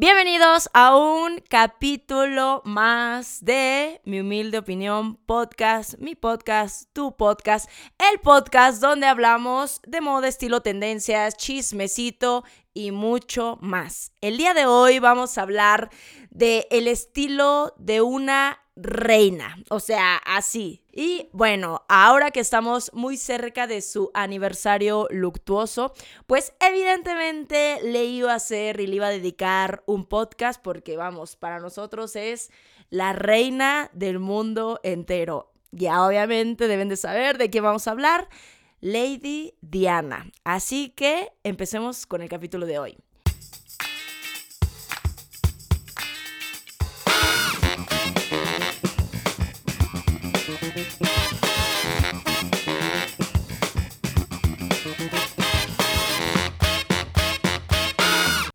Bienvenidos a un capítulo más de Mi Humilde Opinión Podcast, mi podcast, tu podcast, el podcast donde hablamos de moda, estilo, tendencias, chismecito y mucho más. El día de hoy vamos a hablar de el estilo de una reina, o sea, así. Y bueno, ahora que estamos muy cerca de su aniversario luctuoso, pues evidentemente le iba a hacer y le iba a dedicar un podcast porque vamos, para nosotros es la reina del mundo entero. Ya obviamente deben de saber de qué vamos a hablar. Lady Diana. Así que empecemos con el capítulo de hoy. Thank you.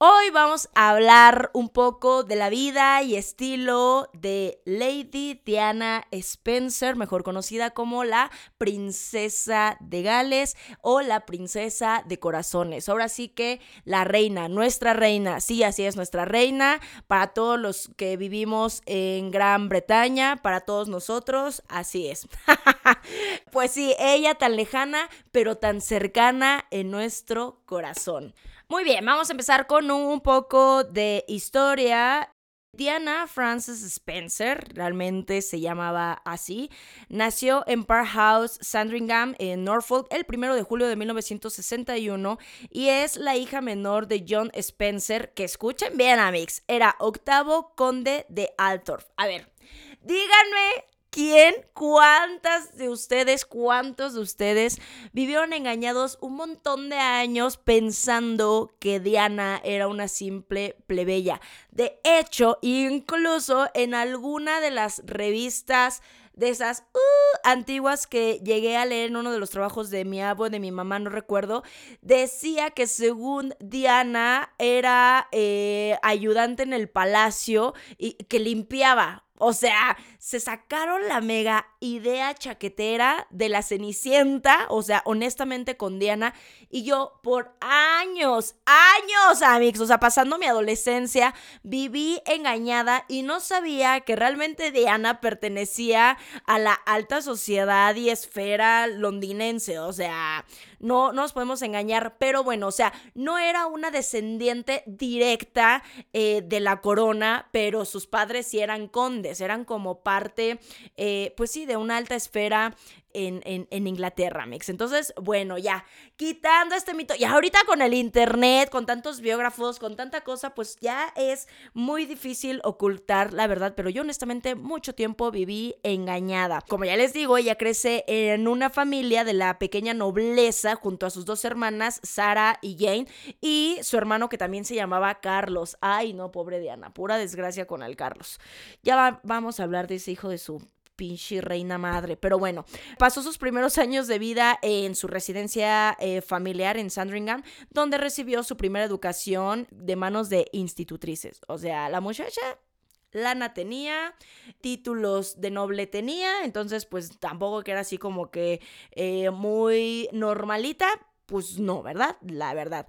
Hoy vamos a hablar un poco de la vida y estilo de Lady Diana Spencer, mejor conocida como la princesa de Gales o la princesa de corazones. Ahora sí que la reina, nuestra reina, sí, así es, nuestra reina, para todos los que vivimos en Gran Bretaña, para todos nosotros, así es. pues sí, ella tan lejana, pero tan cercana en nuestro corazón. Muy bien, vamos a empezar con un poco de historia. Diana Frances Spencer, realmente se llamaba así, nació en Park House, Sandringham, en Norfolk, el 1 de julio de 1961 y es la hija menor de John Spencer, que escuchen bien, amigos, era octavo conde de Altorf. A ver, díganme ¿Quién, cuántas de ustedes, cuántos de ustedes vivieron engañados un montón de años pensando que Diana era una simple plebeya? De hecho, incluso en alguna de las revistas de esas uh, antiguas que llegué a leer en uno de los trabajos de mi abuelo, de mi mamá, no recuerdo, decía que según Diana era eh, ayudante en el palacio y que limpiaba. O sea, se sacaron la mega idea chaquetera de la Cenicienta, o sea, honestamente con Diana, y yo por años, años, amigos, o sea, pasando mi adolescencia, viví engañada y no sabía que realmente Diana pertenecía a la alta sociedad y esfera londinense, o sea, no, nos podemos engañar, pero bueno, o sea, no era una descendiente directa eh, de la corona, pero sus padres sí eran condes, eran como parte, eh, pues sí, una alta esfera en, Inglaterra, Mix. Entonces, bueno, ya, quitando este mito, y ahorita con el internet, con tantos biógrafos, con tanta cosa, pues ya es muy difícil ocultar la verdad, pero yo honestamente mucho tiempo viví engañada. Como ya les digo, ella crece en una familia de la pequeña nobleza junto a sus dos hermanas, Sara y Jane, y su hermano que también se llamaba Carlos. Ay, no, pobre Diana, pura desgracia con el Carlos. Ya vamos a hablar de ese hijo de su pinche reina madre. Pero bueno, pasó sus primeros años de vida en su residencia eh, familiar en Sandringham, donde recibió su primera educación de manos de institutrices. O sea, la muchacha lana tenía, títulos de noble tenía, entonces pues tampoco que era así como que eh, muy normalita, pues no, ¿verdad? La verdad.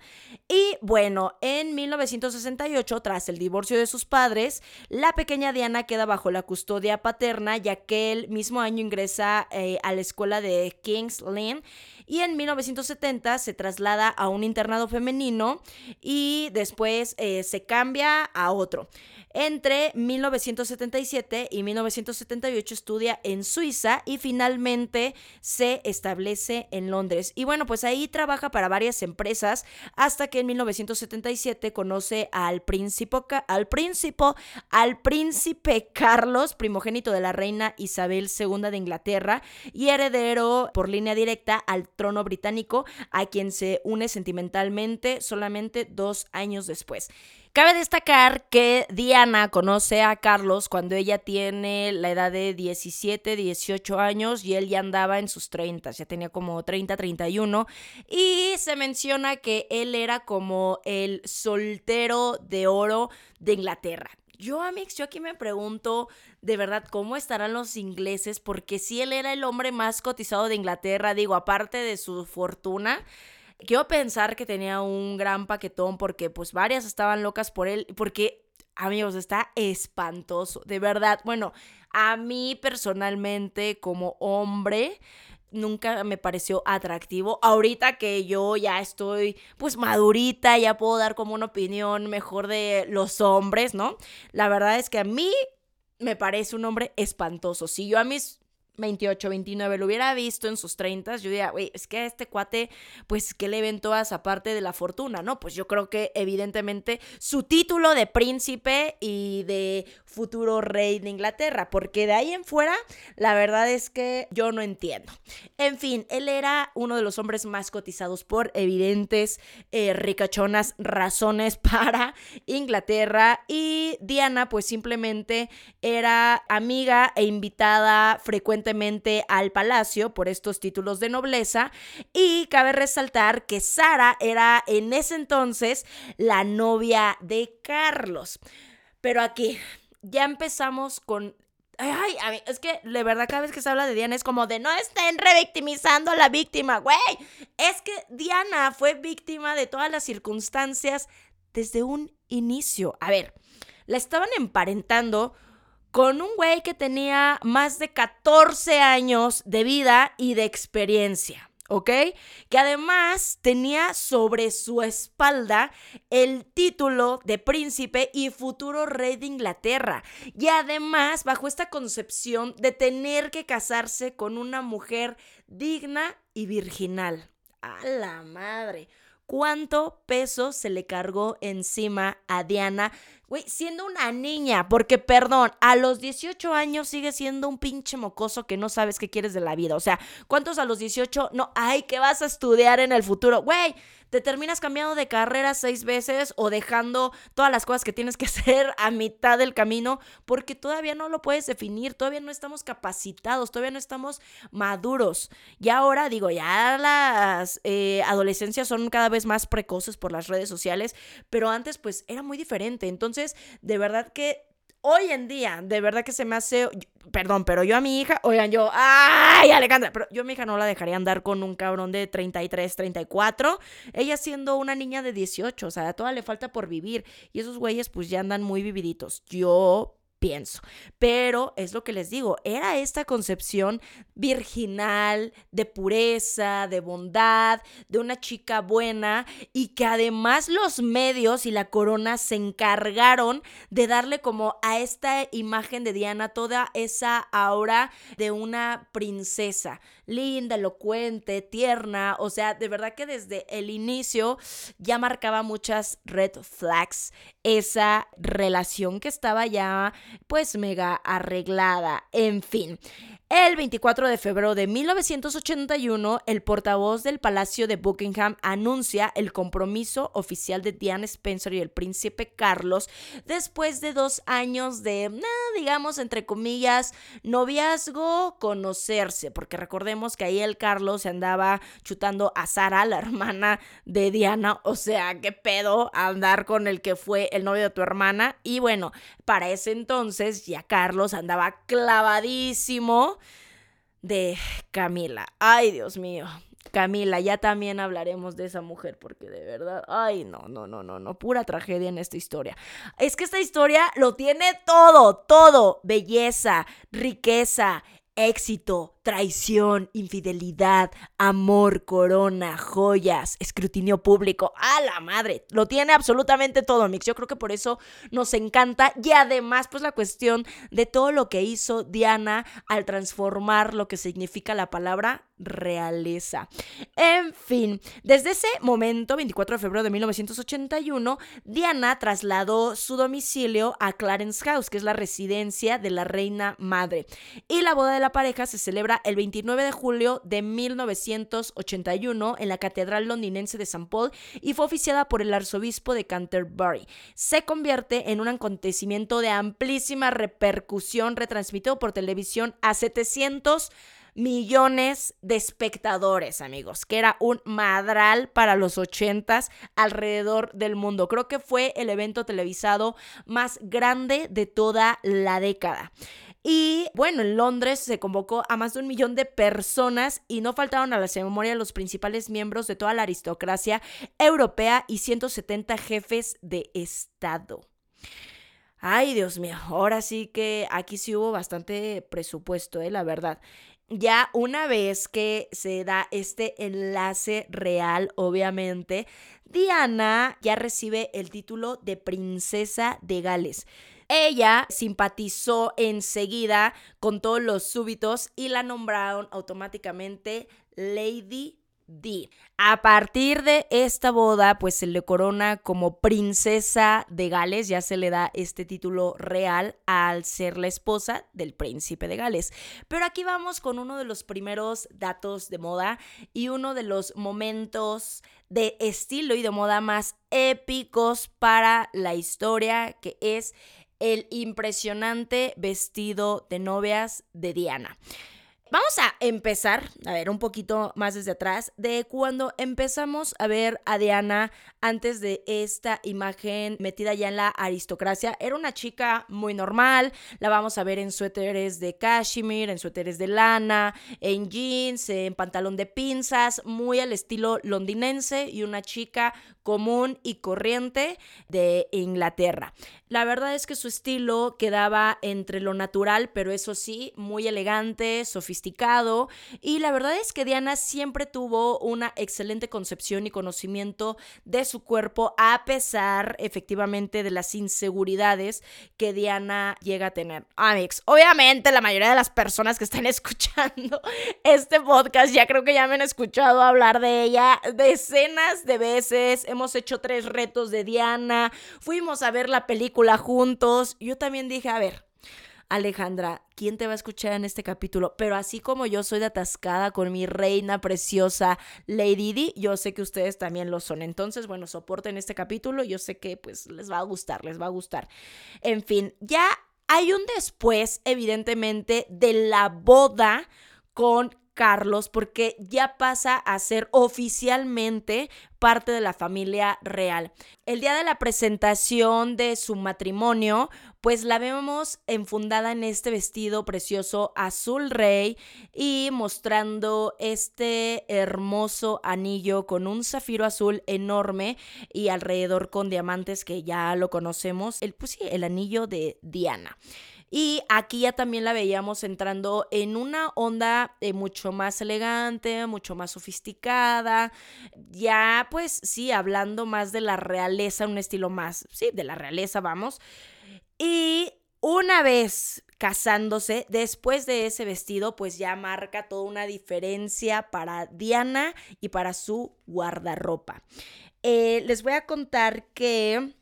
Y bueno, en 1968, tras el divorcio de sus padres, la pequeña Diana queda bajo la custodia paterna, ya que el mismo año ingresa eh, a la escuela de King's Lynn y en 1970 se traslada a un internado femenino y después eh, se cambia a otro. Entre 1977 y 1978 estudia en Suiza y finalmente se establece en Londres. Y bueno, pues ahí trabaja para varias empresas hasta que en 1977 conoce al príncipe, al al príncipe Carlos, primogénito de la reina Isabel II de Inglaterra y heredero por línea directa al trono británico, a quien se une sentimentalmente solamente dos años después. Cabe destacar que Diana conoce a Carlos cuando ella tiene la edad de 17, 18 años y él ya andaba en sus 30, ya tenía como 30, 31 y se menciona que él era como el soltero de oro de Inglaterra. Yo, Amix, yo aquí me pregunto de verdad cómo estarán los ingleses, porque si él era el hombre más cotizado de Inglaterra, digo, aparte de su fortuna, Quiero pensar que tenía un gran paquetón porque pues varias estaban locas por él, porque amigos, está espantoso, de verdad. Bueno, a mí personalmente como hombre nunca me pareció atractivo. Ahorita que yo ya estoy pues madurita, ya puedo dar como una opinión mejor de los hombres, ¿no? La verdad es que a mí me parece un hombre espantoso. Si yo a mis 28, 29, lo hubiera visto en sus 30, yo diría, güey, es que a este cuate, pues, ¿qué le ven todas aparte de la fortuna, no? Pues yo creo que evidentemente su título de príncipe y de futuro rey de Inglaterra, porque de ahí en fuera, la verdad es que yo no entiendo. En fin, él era uno de los hombres más cotizados por evidentes eh, ricachonas razones para Inglaterra y Diana, pues simplemente era amiga e invitada frecuente al palacio por estos títulos de nobleza y cabe resaltar que Sara era en ese entonces la novia de Carlos. Pero aquí ya empezamos con Ay, es que de verdad cada vez que se habla de Diana es como de no estén revictimizando a la víctima, güey. Es que Diana fue víctima de todas las circunstancias desde un inicio. A ver, la estaban emparentando con un güey que tenía más de 14 años de vida y de experiencia. ¿ok? Que además tenía sobre su espalda el título de príncipe y futuro rey de Inglaterra. Y además bajo esta concepción de tener que casarse con una mujer digna y virginal. A la madre. ¿Cuánto peso se le cargó encima a Diana Güey, siendo una niña, porque perdón, a los 18 años sigue siendo un pinche mocoso que no sabes qué quieres de la vida. O sea, ¿cuántos a los 18? No, ay, ¿qué vas a estudiar en el futuro? Güey, te terminas cambiando de carrera seis veces o dejando todas las cosas que tienes que hacer a mitad del camino porque todavía no lo puedes definir, todavía no estamos capacitados, todavía no estamos maduros. Y ahora digo, ya las eh, adolescencias son cada vez más precoces por las redes sociales, pero antes pues era muy diferente. Entonces, de verdad que hoy en día, de verdad que se me hace, perdón, pero yo a mi hija, oigan, yo, ay, Alejandra, pero yo a mi hija no la dejaría andar con un cabrón de 33, 34, ella siendo una niña de 18, o sea, a toda le falta por vivir, y esos güeyes pues ya andan muy vividitos. Yo pienso. Pero es lo que les digo, era esta concepción virginal, de pureza, de bondad, de una chica buena y que además los medios y la corona se encargaron de darle como a esta imagen de Diana toda esa aura de una princesa, linda, elocuente, tierna, o sea, de verdad que desde el inicio ya marcaba muchas red flags esa relación que estaba ya pues mega arreglada, en fin. El 24 de febrero de 1981, el portavoz del Palacio de Buckingham anuncia el compromiso oficial de Diana Spencer y el príncipe Carlos después de dos años de, digamos, entre comillas, noviazgo, conocerse, porque recordemos que ahí el Carlos se andaba chutando a Sara, la hermana de Diana, o sea, qué pedo andar con el que fue el novio de tu hermana. Y bueno, para ese entonces ya Carlos andaba clavadísimo de Camila. Ay, Dios mío. Camila, ya también hablaremos de esa mujer porque de verdad, ay, no, no, no, no, no, pura tragedia en esta historia. Es que esta historia lo tiene todo, todo, belleza, riqueza, éxito, traición, infidelidad, amor, corona, joyas, escrutinio público. ¡A la madre! Lo tiene absolutamente todo, Mix. Yo creo que por eso nos encanta. Y además, pues la cuestión de todo lo que hizo Diana al transformar lo que significa la palabra realeza. En fin, desde ese momento, 24 de febrero de 1981, Diana trasladó su domicilio a Clarence House, que es la residencia de la reina madre. Y la boda de la pareja se celebra el 29 de julio de 1981 en la Catedral Londinense de St. Paul y fue oficiada por el arzobispo de Canterbury. Se convierte en un acontecimiento de amplísima repercusión retransmitido por televisión a 700 millones de espectadores, amigos, que era un madral para los ochentas alrededor del mundo. Creo que fue el evento televisado más grande de toda la década. Y bueno, en Londres se convocó a más de un millón de personas y no faltaron a la ceremonia los principales miembros de toda la aristocracia europea y 170 jefes de Estado. Ay, Dios mío, ahora sí que aquí sí hubo bastante presupuesto, ¿eh? la verdad. Ya una vez que se da este enlace real, obviamente, Diana ya recibe el título de princesa de Gales. Ella simpatizó enseguida con todos los súbitos y la nombraron automáticamente Lady D. A partir de esta boda, pues se le corona como princesa de Gales, ya se le da este título real al ser la esposa del príncipe de Gales. Pero aquí vamos con uno de los primeros datos de moda y uno de los momentos de estilo y de moda más épicos para la historia, que es el impresionante vestido de novias de Diana. Vamos a empezar, a ver, un poquito más desde atrás, de cuando empezamos a ver a Diana antes de esta imagen metida ya en la aristocracia. Era una chica muy normal, la vamos a ver en suéteres de cashmere, en suéteres de lana, en jeans, en pantalón de pinzas, muy al estilo londinense y una chica común y corriente de Inglaterra. La verdad es que su estilo quedaba entre lo natural, pero eso sí, muy elegante, sofisticado. Y la verdad es que Diana siempre tuvo una excelente concepción y conocimiento de su cuerpo, a pesar efectivamente de las inseguridades que Diana llega a tener. Amix, obviamente la mayoría de las personas que están escuchando este podcast ya creo que ya me han escuchado hablar de ella decenas de veces. Hemos hecho tres retos de Diana, fuimos a ver la película juntos. Yo también dije, a ver, Alejandra, ¿quién te va a escuchar en este capítulo? Pero así como yo soy de atascada con mi reina preciosa Lady Di, yo sé que ustedes también lo son. Entonces, bueno, soporten este capítulo. Yo sé que pues les va a gustar, les va a gustar. En fin, ya hay un después, evidentemente, de la boda con Carlos porque ya pasa a ser oficialmente parte de la familia real. El día de la presentación de su matrimonio, pues la vemos enfundada en este vestido precioso azul rey y mostrando este hermoso anillo con un zafiro azul enorme y alrededor con diamantes que ya lo conocemos, el, pues sí, el anillo de Diana. Y aquí ya también la veíamos entrando en una onda eh, mucho más elegante, mucho más sofisticada, ya pues sí, hablando más de la realeza, un estilo más, sí, de la realeza, vamos. Y una vez casándose, después de ese vestido, pues ya marca toda una diferencia para Diana y para su guardarropa. Eh, les voy a contar que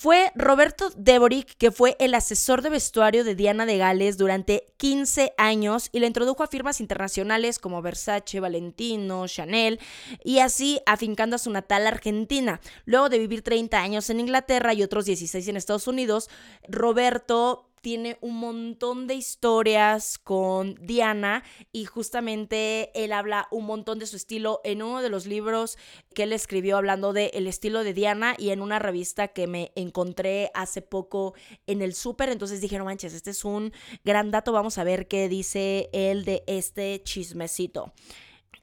fue Roberto Deboric, que fue el asesor de vestuario de Diana de Gales durante 15 años y la introdujo a firmas internacionales como Versace, Valentino, Chanel y así afincando a su natal Argentina. Luego de vivir 30 años en Inglaterra y otros 16 en Estados Unidos, Roberto tiene un montón de historias con Diana y justamente él habla un montón de su estilo en uno de los libros que él escribió hablando de el estilo de Diana y en una revista que me encontré hace poco en el súper, entonces dije, no manches, este es un gran dato, vamos a ver qué dice él de este chismecito.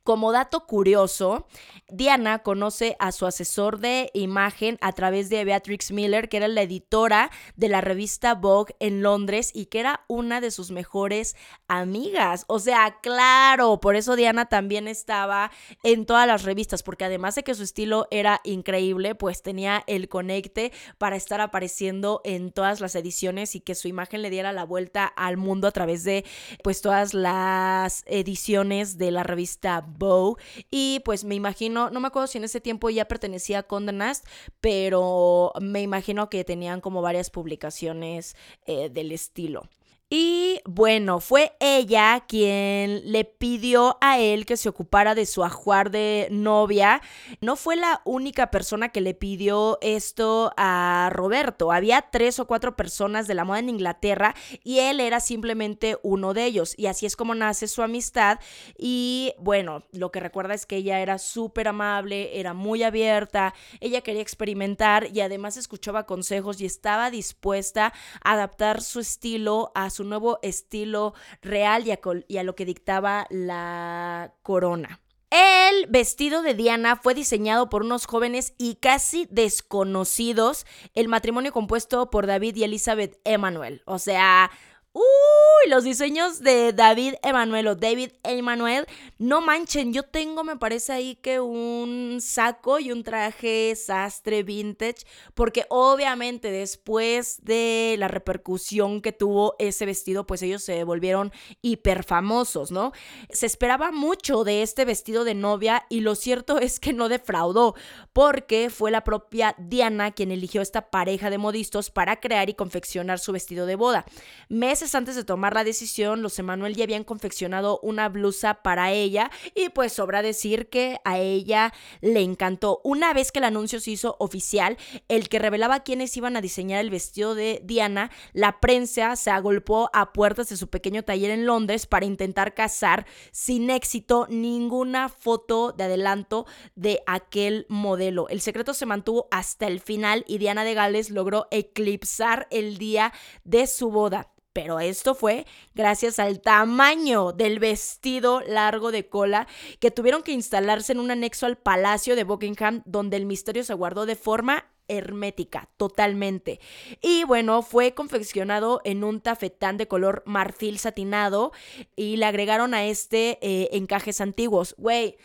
Como dato curioso, Diana conoce a su asesor de imagen a través de Beatrix Miller, que era la editora de la revista Vogue en Londres y que era una de sus mejores amigas. O sea, claro, por eso Diana también estaba en todas las revistas, porque además de que su estilo era increíble, pues tenía el conecte para estar apareciendo en todas las ediciones y que su imagen le diera la vuelta al mundo a través de pues todas las ediciones de la revista Bow. Y pues me imagino, no me acuerdo si en ese tiempo ya pertenecía a Condé Nast, pero me imagino que tenían como varias publicaciones eh, del estilo. Y bueno, fue ella quien le pidió a él que se ocupara de su ajuar de novia. No fue la única persona que le pidió esto a Roberto. Había tres o cuatro personas de la moda en Inglaterra y él era simplemente uno de ellos. Y así es como nace su amistad. Y bueno, lo que recuerda es que ella era súper amable, era muy abierta, ella quería experimentar y además escuchaba consejos y estaba dispuesta a adaptar su estilo a su nuevo estilo real y a, lo que dictaba la corona. El vestido de Diana fue diseñado por unos jóvenes y casi desconocidos. El matrimonio compuesto por David y Elizabeth Emanuel. O sea, Uy, los diseños de David Emanuel o David Emanuel, no manchen, yo tengo, me parece ahí que un saco y un traje sastre vintage, porque obviamente después de la repercusión que tuvo ese vestido, pues ellos se volvieron hiper famosos, ¿no? Se esperaba mucho de este vestido de novia y lo cierto es que no defraudó, porque fue la propia Diana quien eligió esta pareja de modistos para crear y confeccionar su vestido de boda. Meses antes de tomar la decisión, los Emanuel ya habían confeccionado una blusa para ella y pues sobra decir que a ella le encantó. Una vez que el anuncio se hizo oficial, el que revelaba quiénes iban a diseñar el vestido de Diana, la prensa se agolpó a puertas de su pequeño taller en Londres para intentar cazar sin éxito ninguna foto de adelanto de aquel modelo. El secreto se mantuvo hasta el final y Diana de Gales logró eclipsar el día de su boda. Pero esto fue gracias al tamaño del vestido largo de cola que tuvieron que instalarse en un anexo al Palacio de Buckingham donde el misterio se guardó de forma hermética, totalmente. Y bueno, fue confeccionado en un tafetán de color marfil satinado y le agregaron a este eh, encajes antiguos. Güey,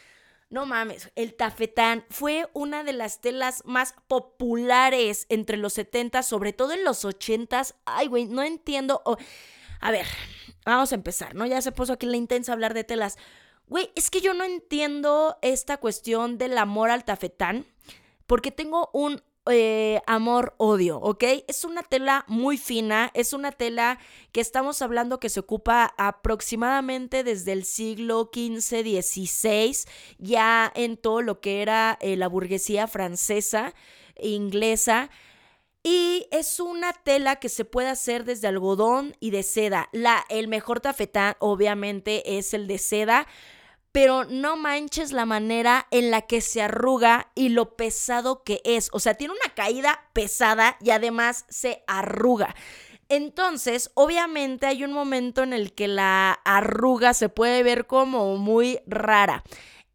no mames, el tafetán fue una de las telas más populares entre los 70, sobre todo en los 80. Ay, güey, no entiendo. A ver, vamos a empezar, ¿no? Ya se puso aquí la intensa hablar de telas. Güey, es que yo no entiendo esta cuestión del amor al tafetán, porque tengo un eh, amor-odio, ¿ok? Es una tela muy fina, es una tela que estamos hablando que se ocupa aproximadamente desde el siglo XV, XVI, ya en todo lo que era eh, la burguesía francesa, inglesa. Y es una tela que se puede hacer desde algodón y de seda. La, el mejor tafetán, obviamente, es el de seda pero no manches la manera en la que se arruga y lo pesado que es. O sea, tiene una caída pesada y además se arruga. Entonces, obviamente hay un momento en el que la arruga se puede ver como muy rara.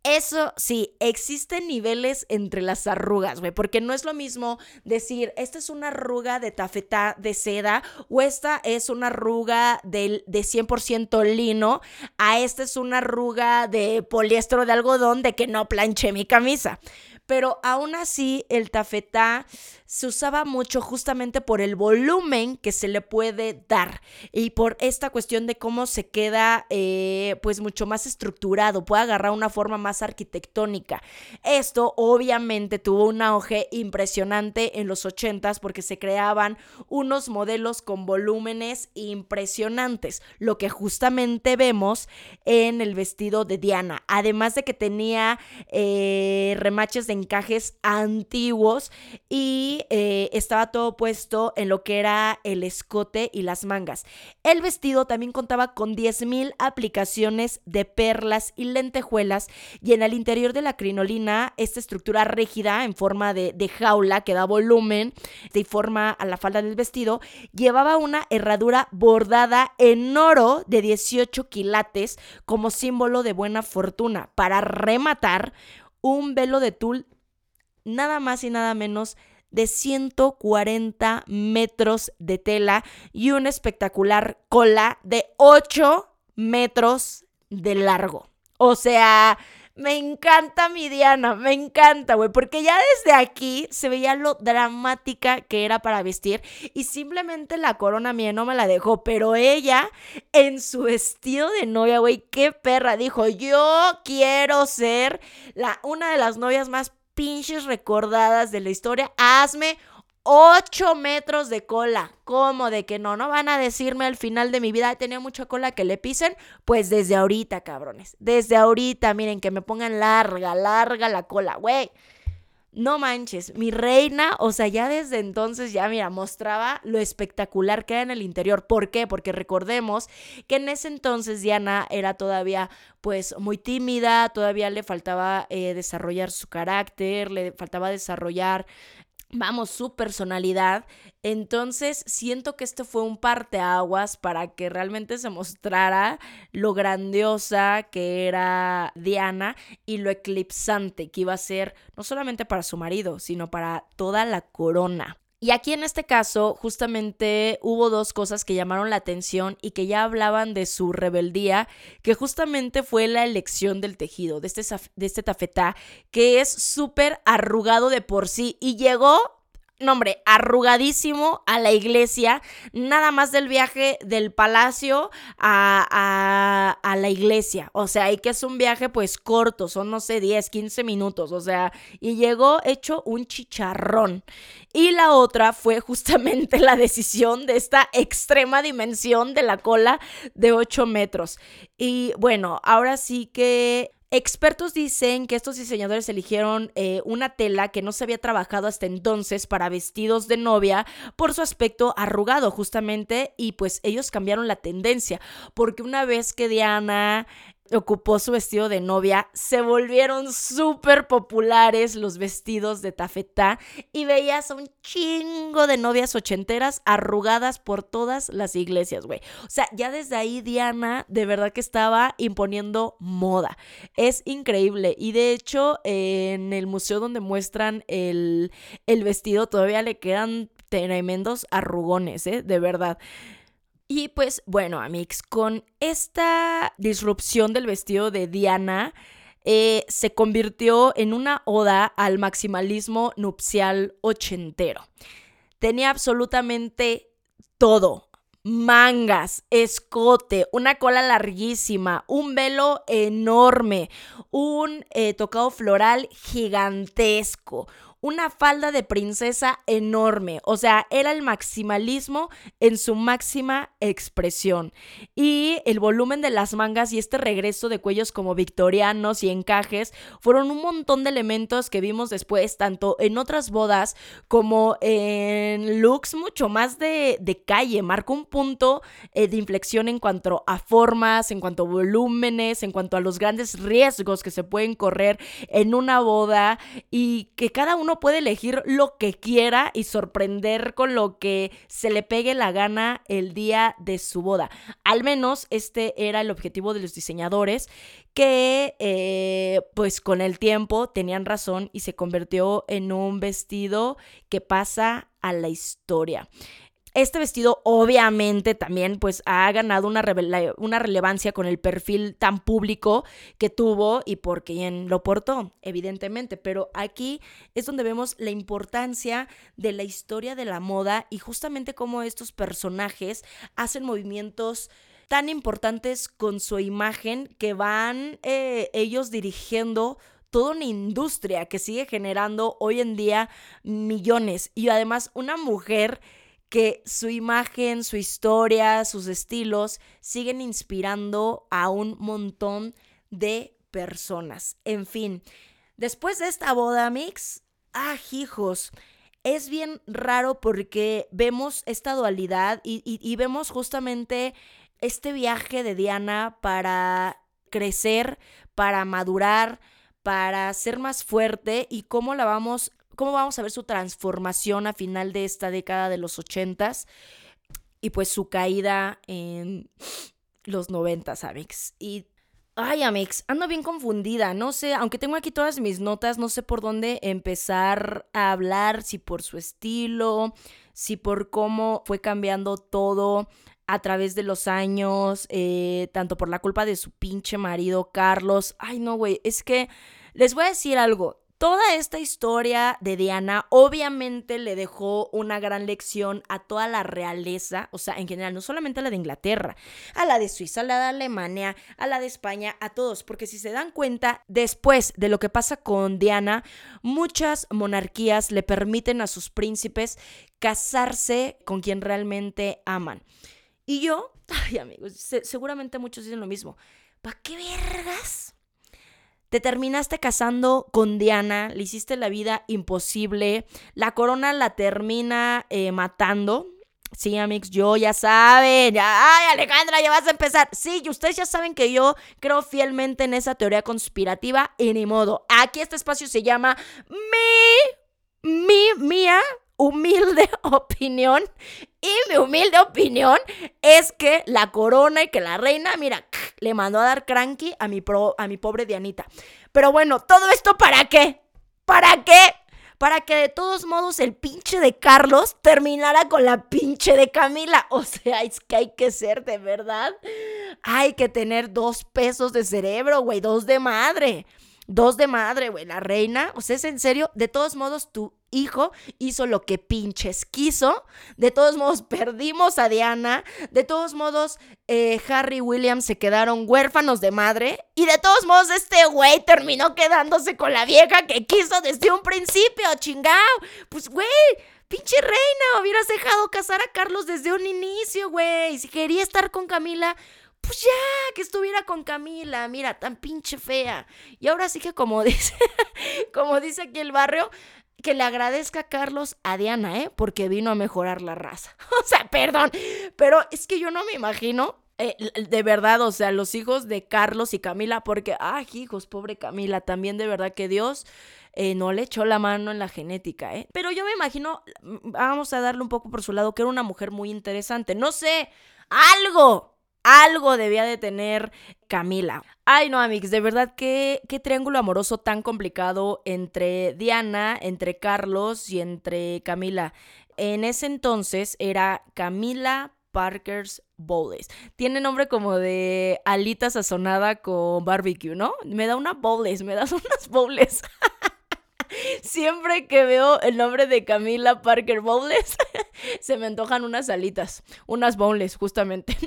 Eso sí, existen niveles entre las arrugas, güey, porque no es lo mismo decir, esta es una arruga de tafetá de seda o esta es una arruga de, de 100% lino, a esta es una arruga de poliéster de algodón de que no planché mi camisa pero aún así el tafetá se usaba mucho justamente por el volumen que se le puede dar y por esta cuestión de cómo se queda eh, pues mucho más estructurado, puede agarrar una forma más arquitectónica. Esto obviamente tuvo un auge impresionante en los 80s porque se creaban unos modelos con volúmenes impresionantes, lo que justamente vemos en el vestido de Diana, además de que tenía eh, remaches de encajes antiguos y eh, estaba todo puesto en lo que era el escote y las mangas. El vestido también contaba con 10.000 aplicaciones de perlas y lentejuelas y en el interior de la crinolina esta estructura rígida en forma de, de jaula que da volumen de forma a la falda del vestido llevaba una herradura bordada en oro de 18 quilates como símbolo de buena fortuna para rematar un velo de tul nada más y nada menos de 140 metros de tela y una espectacular cola de 8 metros de largo. O sea, me encanta mi Diana, me encanta, güey, porque ya desde aquí se veía lo dramática que era para vestir y simplemente la corona mía no me la dejó, pero ella en su vestido de novia, güey, qué perra, dijo, yo quiero ser la, una de las novias más pinches recordadas de la historia. Hazme 8 metros de cola. ¿Cómo de que no? No van a decirme al final de mi vida, he tenido mucha cola que le pisen. Pues desde ahorita, cabrones. Desde ahorita, miren, que me pongan larga, larga la cola, güey no manches, mi reina, o sea, ya desde entonces ya, mira, mostraba lo espectacular que era en el interior. ¿Por qué? Porque recordemos que en ese entonces Diana era todavía pues muy tímida, todavía le faltaba eh, desarrollar su carácter, le faltaba desarrollar vamos, su personalidad. Entonces, siento que este fue un parteaguas para que realmente se mostrara lo grandiosa que era Diana y lo eclipsante que iba a ser no solamente para su marido, sino para toda la corona. Y aquí en este caso, justamente hubo dos cosas que llamaron la atención y que ya hablaban de su rebeldía, que justamente fue la elección del tejido, de este, de este tafetá, que es súper arrugado de por sí. Y llegó no, hombre, arrugadísimo a la iglesia, nada más del viaje del palacio a, a, la iglesia. O sea, y que es un viaje pues corto, son no sé, 10, 15 minutos. O sea, y llegó hecho un chicharrón. Y la otra fue justamente la decisión de esta extrema dimensión de la cola de 8 metros. Y bueno, ahora sí que Expertos dicen que estos diseñadores eligieron eh, una tela que no se había trabajado hasta entonces para vestidos de novia por su aspecto arrugado justamente y pues ellos cambiaron la tendencia porque una vez que Diana ocupó su vestido de novia, se volvieron súper populares los vestidos de tafetá y veías a un chingo de novias ochenteras arrugadas por todas las iglesias, güey. O sea, ya desde ahí Diana de verdad que estaba imponiendo moda. Es increíble y de hecho en el museo donde muestran el, el vestido todavía le quedan tremendos arrugones, ¿eh? De verdad. Y pues bueno, Amix, con esta disrupción del vestido de Diana, eh, se convirtió en una oda al maximalismo nupcial ochentero. Tenía absolutamente todo. Mangas, escote, una cola larguísima, un velo enorme, un eh, tocado floral gigantesco, una falda de princesa enorme. O sea, era el maximalismo en su máxima expresión. Y el volumen de las mangas y este regreso de cuellos como victorianos y encajes fueron un montón de elementos que vimos después, tanto en otras bodas como en looks mucho más de, calle. Marcó un punto eh, de inflexión en cuanto a formas, en cuanto a volúmenes, en cuanto a los grandes riesgos que se pueden correr en una boda y que cada uno puede elegir lo que quiera y sorprender con lo que se le pegue la gana el día de su boda. Al menos este era el objetivo de los diseñadores que eh, pues con el tiempo tenían razón y se convirtió en un vestido que pasa a la historia. Este vestido obviamente también pues ha ganado una, relevancia con el perfil tan público que tuvo y por quien lo portó, evidentemente, pero aquí es donde vemos la importancia de la historia de la moda y justamente cómo estos personajes hacen movimientos tan importantes con su imagen que van eh, ellos dirigiendo toda una industria que sigue generando hoy en día millones. Y además una mujer que su imagen, su historia, sus estilos siguen inspirando a un montón de personas. En fin, después de esta boda mix, ah, hijos, es bien raro porque vemos esta dualidad y, y vemos justamente este viaje de Diana para crecer, para madurar, para ser más fuerte y cómo la vamos cómo vamos a ver su transformación a final de esta década de los ochentas y pues su caída en los noventas, Amix. Y, ay, Amix, ando bien confundida, no sé, aunque tengo aquí todas mis notas, no sé por dónde empezar a hablar, si por su estilo, si por cómo fue cambiando todo a través de los años, eh, tanto por la culpa de su pinche marido Carlos. Ay, no, güey, es que les voy a decir algo. Toda esta historia de Diana obviamente le dejó una gran lección a toda la realeza, o sea, en general, no solamente a la de Inglaterra, a la de Suiza, a la de Alemania, a la de España, a todos, porque si se dan cuenta, después de lo que pasa con Diana, muchas monarquías le permiten a sus príncipes casarse con quien realmente aman. Y yo, ay amigos, seguramente muchos dicen lo mismo, ¿para qué vergas? Te terminaste casando con Diana, le hiciste la vida imposible, la corona la termina eh, matando. Sí, amigos, yo ya saben. ay, Alejandra, ya vas a empezar. Sí, y ustedes ya saben que yo creo fielmente en esa teoría conspirativa y ni modo. Aquí este espacio se llama Mi mi mía humilde opinión y mi humilde opinión es que la corona y que la reina, mira, le mandó a dar cranky a mi, pro, a mi pobre Dianita. Pero bueno, ¿todo esto para qué? ¿Para qué? Para que de todos modos el pinche de Carlos terminara con la pinche de Camila. O sea, es que hay que ser de verdad. Hay que tener dos pesos de cerebro, güey, dos de madre. Dos de madre, güey, la reina. O sea, es en serio. De todos modos, tu hijo hizo lo que pinches quiso. De todos modos, perdimos a Diana. De todos modos, eh, Harry y William se quedaron huérfanos de madre. Y de todos modos, este güey terminó quedándose con la vieja que quiso desde un principio, chingao. Pues, güey. Pinche reina, hubieras dejado casar a Carlos desde un inicio, güey. Si quería estar con Camila, pues ya, que estuviera con Camila, mira, tan pinche fea. Y ahora sí que como dice, como dice aquí el barrio, que le agradezca a Carlos a Diana, ¿eh? Porque vino a mejorar la raza. O sea, perdón, pero es que yo no me imagino eh, de verdad, o sea, los hijos de Carlos y Camila, porque, ay, hijos, pobre Camila, también de verdad que Dios eh, no le echó la mano en la genética, ¿eh? Pero yo me imagino, mm, vamos a darle un poco por su lado, que era una mujer muy interesante. No sé, algo, algo debía de tener Camila. Ay, no, amigos, de verdad, qué, qué triángulo amoroso tan complicado entre Diana, entre Carlos y entre Camila. En ese entonces era Camila Parker's Bowles. Tiene nombre como de alita sazonada con barbecue, ¿no? Me da una bowles, me das unas bowles. Siempre que veo el nombre de Camila Parker Bowles, se me antojan unas alitas, unas bowles, justamente.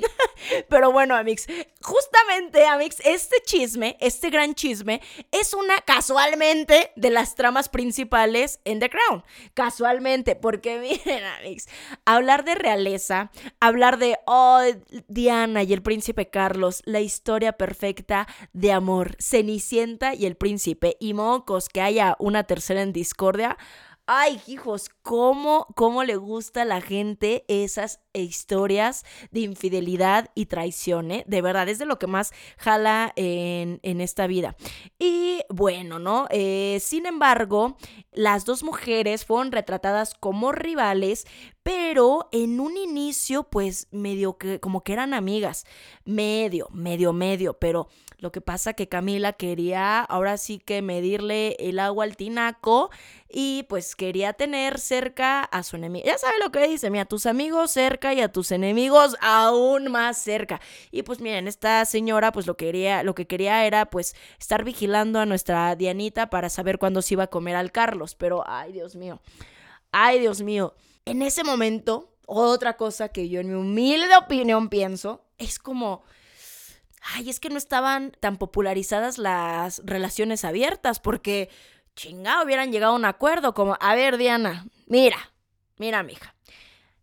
Pero bueno, Amix, justamente, Amix, este chisme, este gran chisme, es una casualmente de las tramas principales en The Crown. Casualmente, porque miren, Amix, hablar de realeza, hablar de, oh, Diana y el príncipe Carlos, la historia perfecta de amor, Cenicienta y el príncipe, y mocos, que haya una tercera en discordia. Ay, hijos, cómo, cómo le gusta a la gente esas historias de infidelidad y traición, ¿eh? De verdad, es de lo que más jala en, esta vida. Y bueno, ¿no? Eh, sin embargo, las dos mujeres fueron retratadas como rivales, pero en un inicio, pues medio que, como que eran amigas, medio, medio, medio, pero lo que pasa que Camila quería ahora sí que medirle el agua al tinaco y pues quería tener cerca a su enemigo. Ya sabe lo que dice, mira, tus amigos cerca y a tus enemigos aún más cerca. Y pues miren, esta señora pues lo quería, lo que quería era pues estar vigilando a nuestra Dianita para saber cuándo se iba a comer al Carlos, pero ay, Dios mío. Ay, Dios mío. En ese momento, otra cosa que yo en mi humilde opinión pienso es como ay, es que no estaban tan popularizadas las relaciones abiertas porque chingado hubieran llegado a un acuerdo como, a ver, Diana, mira, mira, mija.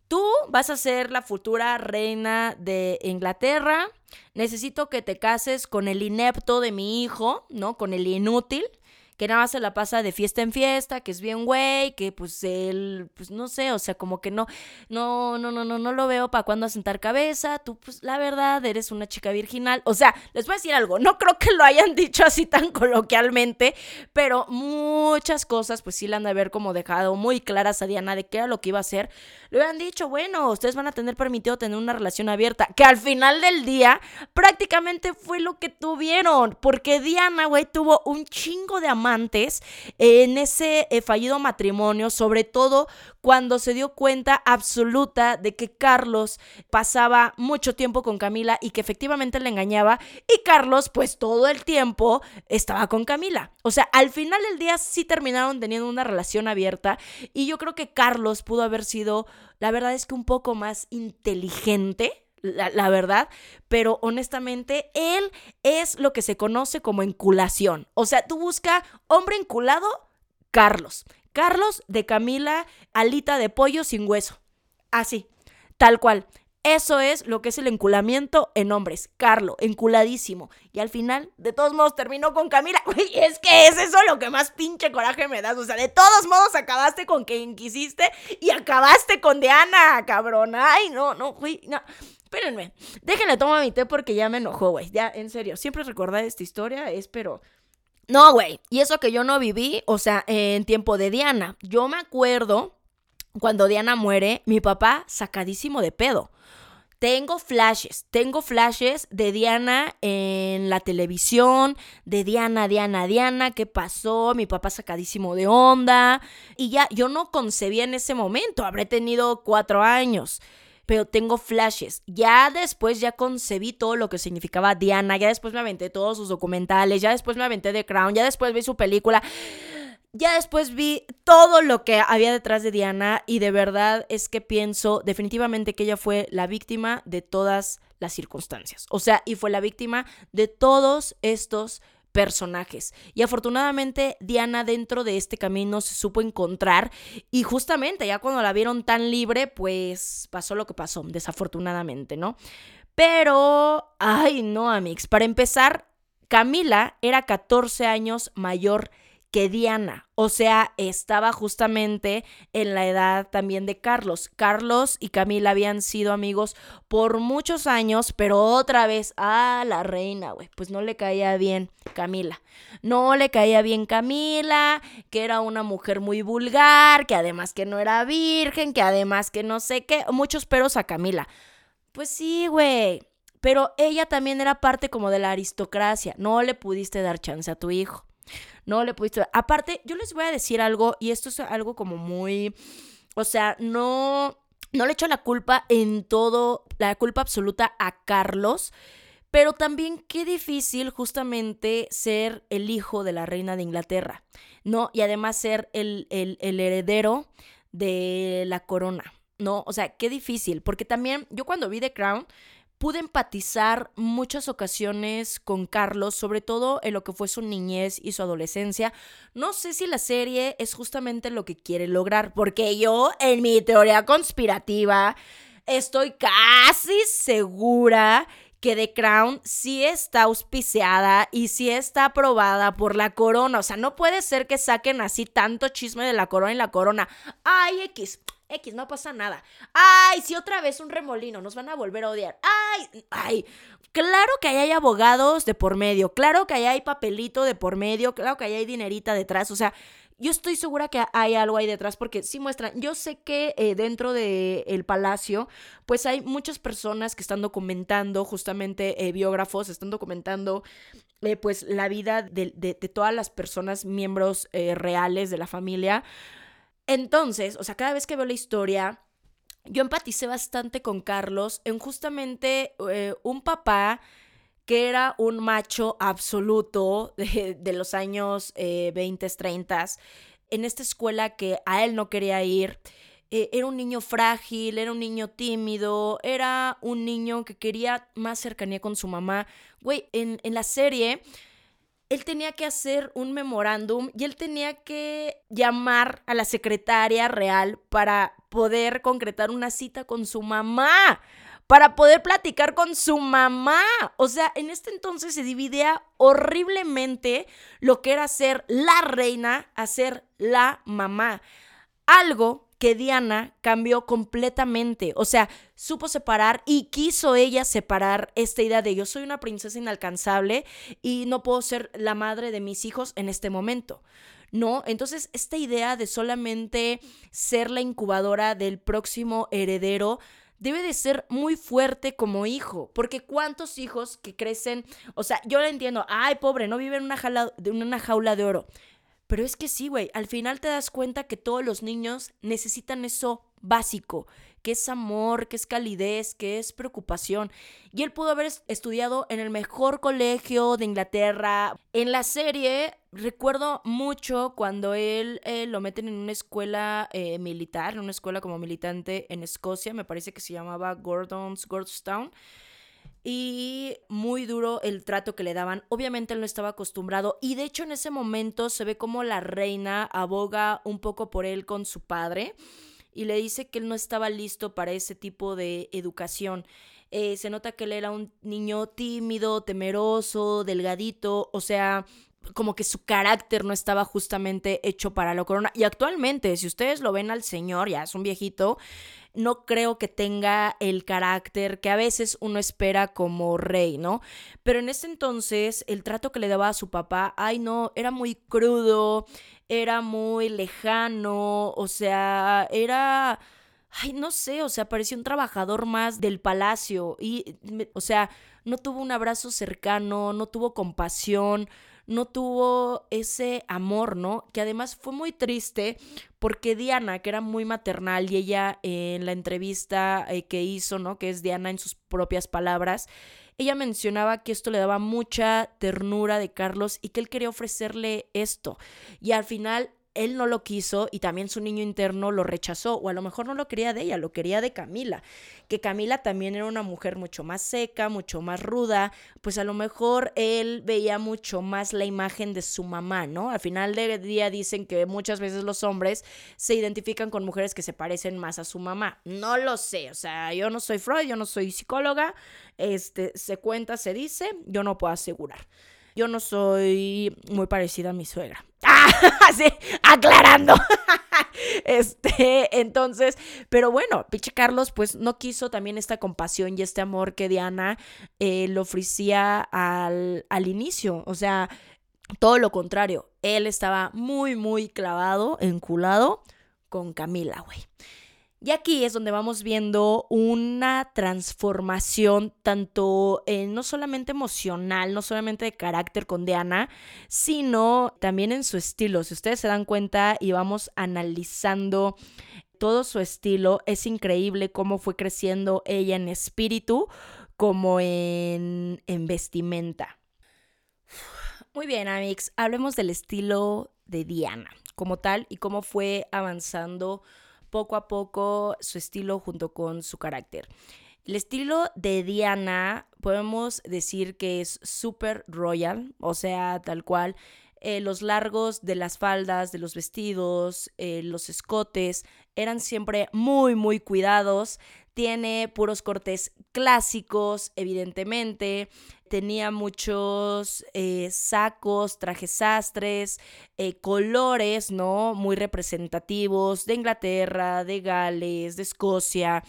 Tú vas a ser la futura reina de Inglaterra. Necesito que te cases con el inepto de mi hijo, ¿no? Con el inútil que nada más se la pasa de fiesta en fiesta, que es bien güey, que pues él, pues no sé, o sea, como que no, no, no, no, no, no lo veo para cuando a sentar cabeza, tú pues la verdad eres una chica virginal, o sea, les voy a decir algo, no creo que lo hayan dicho así tan coloquialmente, pero muchas cosas pues sí le han de haber como dejado muy claras a Diana de qué era lo que iba a hacer, le habían dicho, bueno, ustedes van a tener permitido tener una relación abierta, que al final del día prácticamente fue lo que tuvieron, porque Diana, güey, tuvo un chingo de amor en ese eh, fallido matrimonio, sobre todo cuando se dio cuenta absoluta de que Carlos pasaba mucho tiempo con Camila y que efectivamente le engañaba y Carlos pues todo el tiempo estaba con Camila. O sea, al final del día sí terminaron teniendo una relación abierta y yo creo que Carlos pudo haber sido, la verdad es que un poco más inteligente la, verdad, pero honestamente él es lo que se conoce como enculación. O sea, tú busca hombre enculado, Carlos. Carlos de Camila, alita de pollo sin hueso. Así, tal cual. Eso es lo que es el enculamiento en hombres. Carlo, enculadísimo. Y al final, de todos modos, terminó con Camila. Güey, es que es eso lo que más pinche coraje me das. O sea, de todos modos acabaste con quien quisiste y acabaste con Diana, cabrón. Ay, no, no, güey, no. Espérenme, déjenle tomar mi té porque ya me enojó, güey. Ya, en serio, siempre recordar esta historia es, pero No, güey. Y eso que yo no viví, o sea, en tiempo de Diana. Yo me acuerdo cuando Diana muere, mi papá sacadísimo de pedo. Tengo flashes, tengo flashes de Diana en la televisión, de Diana, Diana, Diana, ¿qué pasó? Mi papá sacadísimo de onda. Y ya, yo no concebía en ese momento, habré tenido cuatro años pero tengo flashes. Ya después ya concebí todo lo que significaba Diana, ya después me aventé todos sus documentales, ya después me aventé The Crown, ya después vi su película. Ya después vi todo lo que había detrás de Diana y de verdad es que pienso definitivamente que ella fue la víctima de todas las circunstancias. O sea, y fue la víctima de todos estos personajes. Y afortunadamente Diana dentro de este camino se supo encontrar y justamente ya cuando la vieron tan libre, pues pasó lo que pasó, desafortunadamente, ¿no? Pero, ay no, Amix, para empezar, Camila era 14 años mayor que Diana. O sea, estaba justamente en la edad también de Carlos. Carlos y Camila habían sido amigos por muchos años, pero otra vez, ah, la reina, güey, pues no le caía bien Camila. No le caía bien Camila, que era una mujer muy vulgar, que además que no era virgen, que además que no sé qué, muchos peros a Camila. Pues sí, güey. Pero ella también era parte como de la aristocracia. No le pudiste dar chance a tu hijo. No le pudiste. Aparte, yo les voy a decir algo, y esto es algo como muy. O sea, no. No le echo la culpa en todo, la culpa absoluta a Carlos. Pero también qué difícil justamente ser el hijo de la reina de Inglaterra, ¿no? Y además ser el, el, el heredero de la corona, ¿no? O sea, qué difícil, porque también yo cuando vi The Crown, pude empatizar muchas ocasiones con Carlos, sobre todo en lo que fue su niñez y su adolescencia. No sé si la serie es justamente lo que quiere lograr, porque yo, en mi teoría conspirativa, estoy casi segura que The Crown sí está auspiciada y sí está aprobada por la corona. O sea, no puede ser que saquen así tanto chisme de la corona y la corona. Ay, X. X, no pasa nada. Ay, si otra vez un remolino, nos van a volver a odiar. Ay, ay. Claro que ahí hay abogados de por medio, claro que ahí hay papelito de por medio, claro que ahí hay dinerita detrás. O sea, yo estoy segura que hay algo ahí detrás porque sí muestran, yo sé que eh, dentro del palacio pues hay muchas personas que están documentando, justamente eh, biógrafos, están documentando eh, pues la vida de, de, todas las personas, miembros reales de la familia. Entonces, o sea, cada vez que veo la historia, yo empaticé bastante con Carlos en justamente un papá que era un macho absoluto de, los años 20, eh, 30, en esta escuela que a él no quería ir. Eh, era un niño frágil, era un niño tímido, era un niño que quería más cercanía con su mamá. Güey, en, en la serie él tenía que hacer un memorándum y él tenía que llamar a la secretaria real para poder concretar una cita con su mamá, para poder platicar con su mamá. O sea, en este entonces se dividía horriblemente lo que era ser la reina a ser la mamá. Algo que Diana cambió completamente. O sea, supo separar y quiso ella separar esta idea de yo soy una princesa inalcanzable y no puedo ser la madre de mis hijos en este momento. ¿no? Entonces, esta idea de solamente ser la incubadora del próximo heredero debe de ser muy fuerte como hijo, porque cuántos hijos que crecen, o sea, yo lo entiendo, ay, pobre, no vive en una, en una jaula de oro. Pero es que sí, güey, al final te das cuenta que todos los niños necesitan eso básico, que es amor, que es calidez, que es preocupación. Y él pudo haber estudiado en el mejor colegio de Inglaterra. En la serie recuerdo mucho cuando él eh, lo meten en una escuela eh, militar, en una escuela como militante en Escocia, me parece que se llamaba Gordon's Gordstown y muy duro el trato que le daban. Obviamente él no estaba acostumbrado y de hecho en ese momento se ve como la reina aboga un poco por él con su padre y le dice que él no estaba listo para ese tipo de educación. Eh, se nota que él era un niño tímido, temeroso, delgadito, o sea, como que su carácter no estaba justamente hecho para la corona. Y actualmente, si ustedes lo ven al señor, ya es un viejito, no creo que tenga el carácter que a veces uno espera como rey, ¿no? Pero en ese entonces, el trato que le daba a su papá, ay no, era muy crudo, era muy lejano, o sea, era... Ay, no sé, o sea, parecía un trabajador más del palacio y, o sea, no tuvo un abrazo cercano, no tuvo compasión, no tuvo ese amor, ¿no? Que además fue muy triste porque Diana, que era muy maternal y ella en la entrevista eh, que hizo, ¿no? Que es Diana en sus propias palabras, ella mencionaba que esto le daba mucha ternura de Carlos y que él quería ofrecerle esto. Y al final él no lo quiso y también su niño interno lo rechazó, o a lo mejor no lo quería de ella, lo quería de Camila, que Camila también era una mujer mucho más seca, mucho más ruda, pues a lo mejor él veía mucho más la imagen de su mamá, ¿no? Al final del día dicen que muchas veces los hombres se identifican con mujeres que se parecen más a su mamá. No lo sé, o sea, yo no soy Freud, yo no soy psicóloga, este, se cuenta, se dice, yo no puedo asegurar yo no soy muy parecida a mi suegra. ¡Ah! Sí, aclarando. Este, entonces, pero bueno, Piche Carlos, pues no quiso también esta compasión y este amor que Diana eh, le ofrecía al, al inicio. O sea, todo lo contrario. Él estaba muy, muy clavado, enculado con Camila, güey. Y aquí es donde vamos viendo una transformación tanto eh, no solamente emocional, no solamente de carácter con Diana, sino también en su estilo. Si ustedes se dan cuenta y vamos analizando todo su estilo, es increíble cómo fue creciendo ella en espíritu como en, en vestimenta. Muy bien, Amix, hablemos del estilo de Diana como tal y cómo fue avanzando poco a poco su estilo junto con su carácter. El estilo de Diana podemos decir que es súper royal, o sea, tal cual. Eh, los largos de las faldas, de los vestidos, eh, los escotes, eran siempre muy, muy cuidados. Tiene puros cortes clásicos, evidentemente tenía muchos eh, sacos, trajes sastres, eh, colores, ¿no? Muy representativos de Inglaterra, de Gales, de Escocia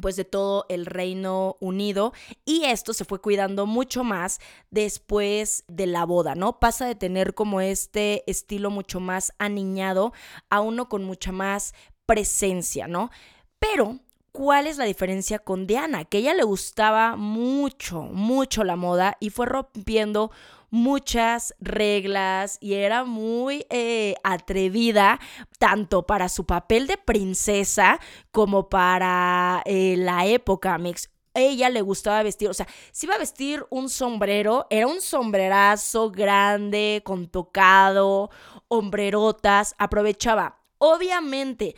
pues de todo el Reino Unido y esto se fue cuidando mucho más después de la boda, ¿no? Pasa de tener como este estilo mucho más aniñado a uno con mucha más presencia, ¿no? Pero ¿Cuál es la diferencia con Diana? Que ella le gustaba mucho, mucho la moda y fue rompiendo muchas reglas y era muy eh, atrevida tanto para su papel de princesa como para eh, la época mix ella le gustaba vestir, o sea, si iba a vestir un sombrero, era un sombrerazo grande, con tocado, hombrerotas, aprovechaba. Obviamente,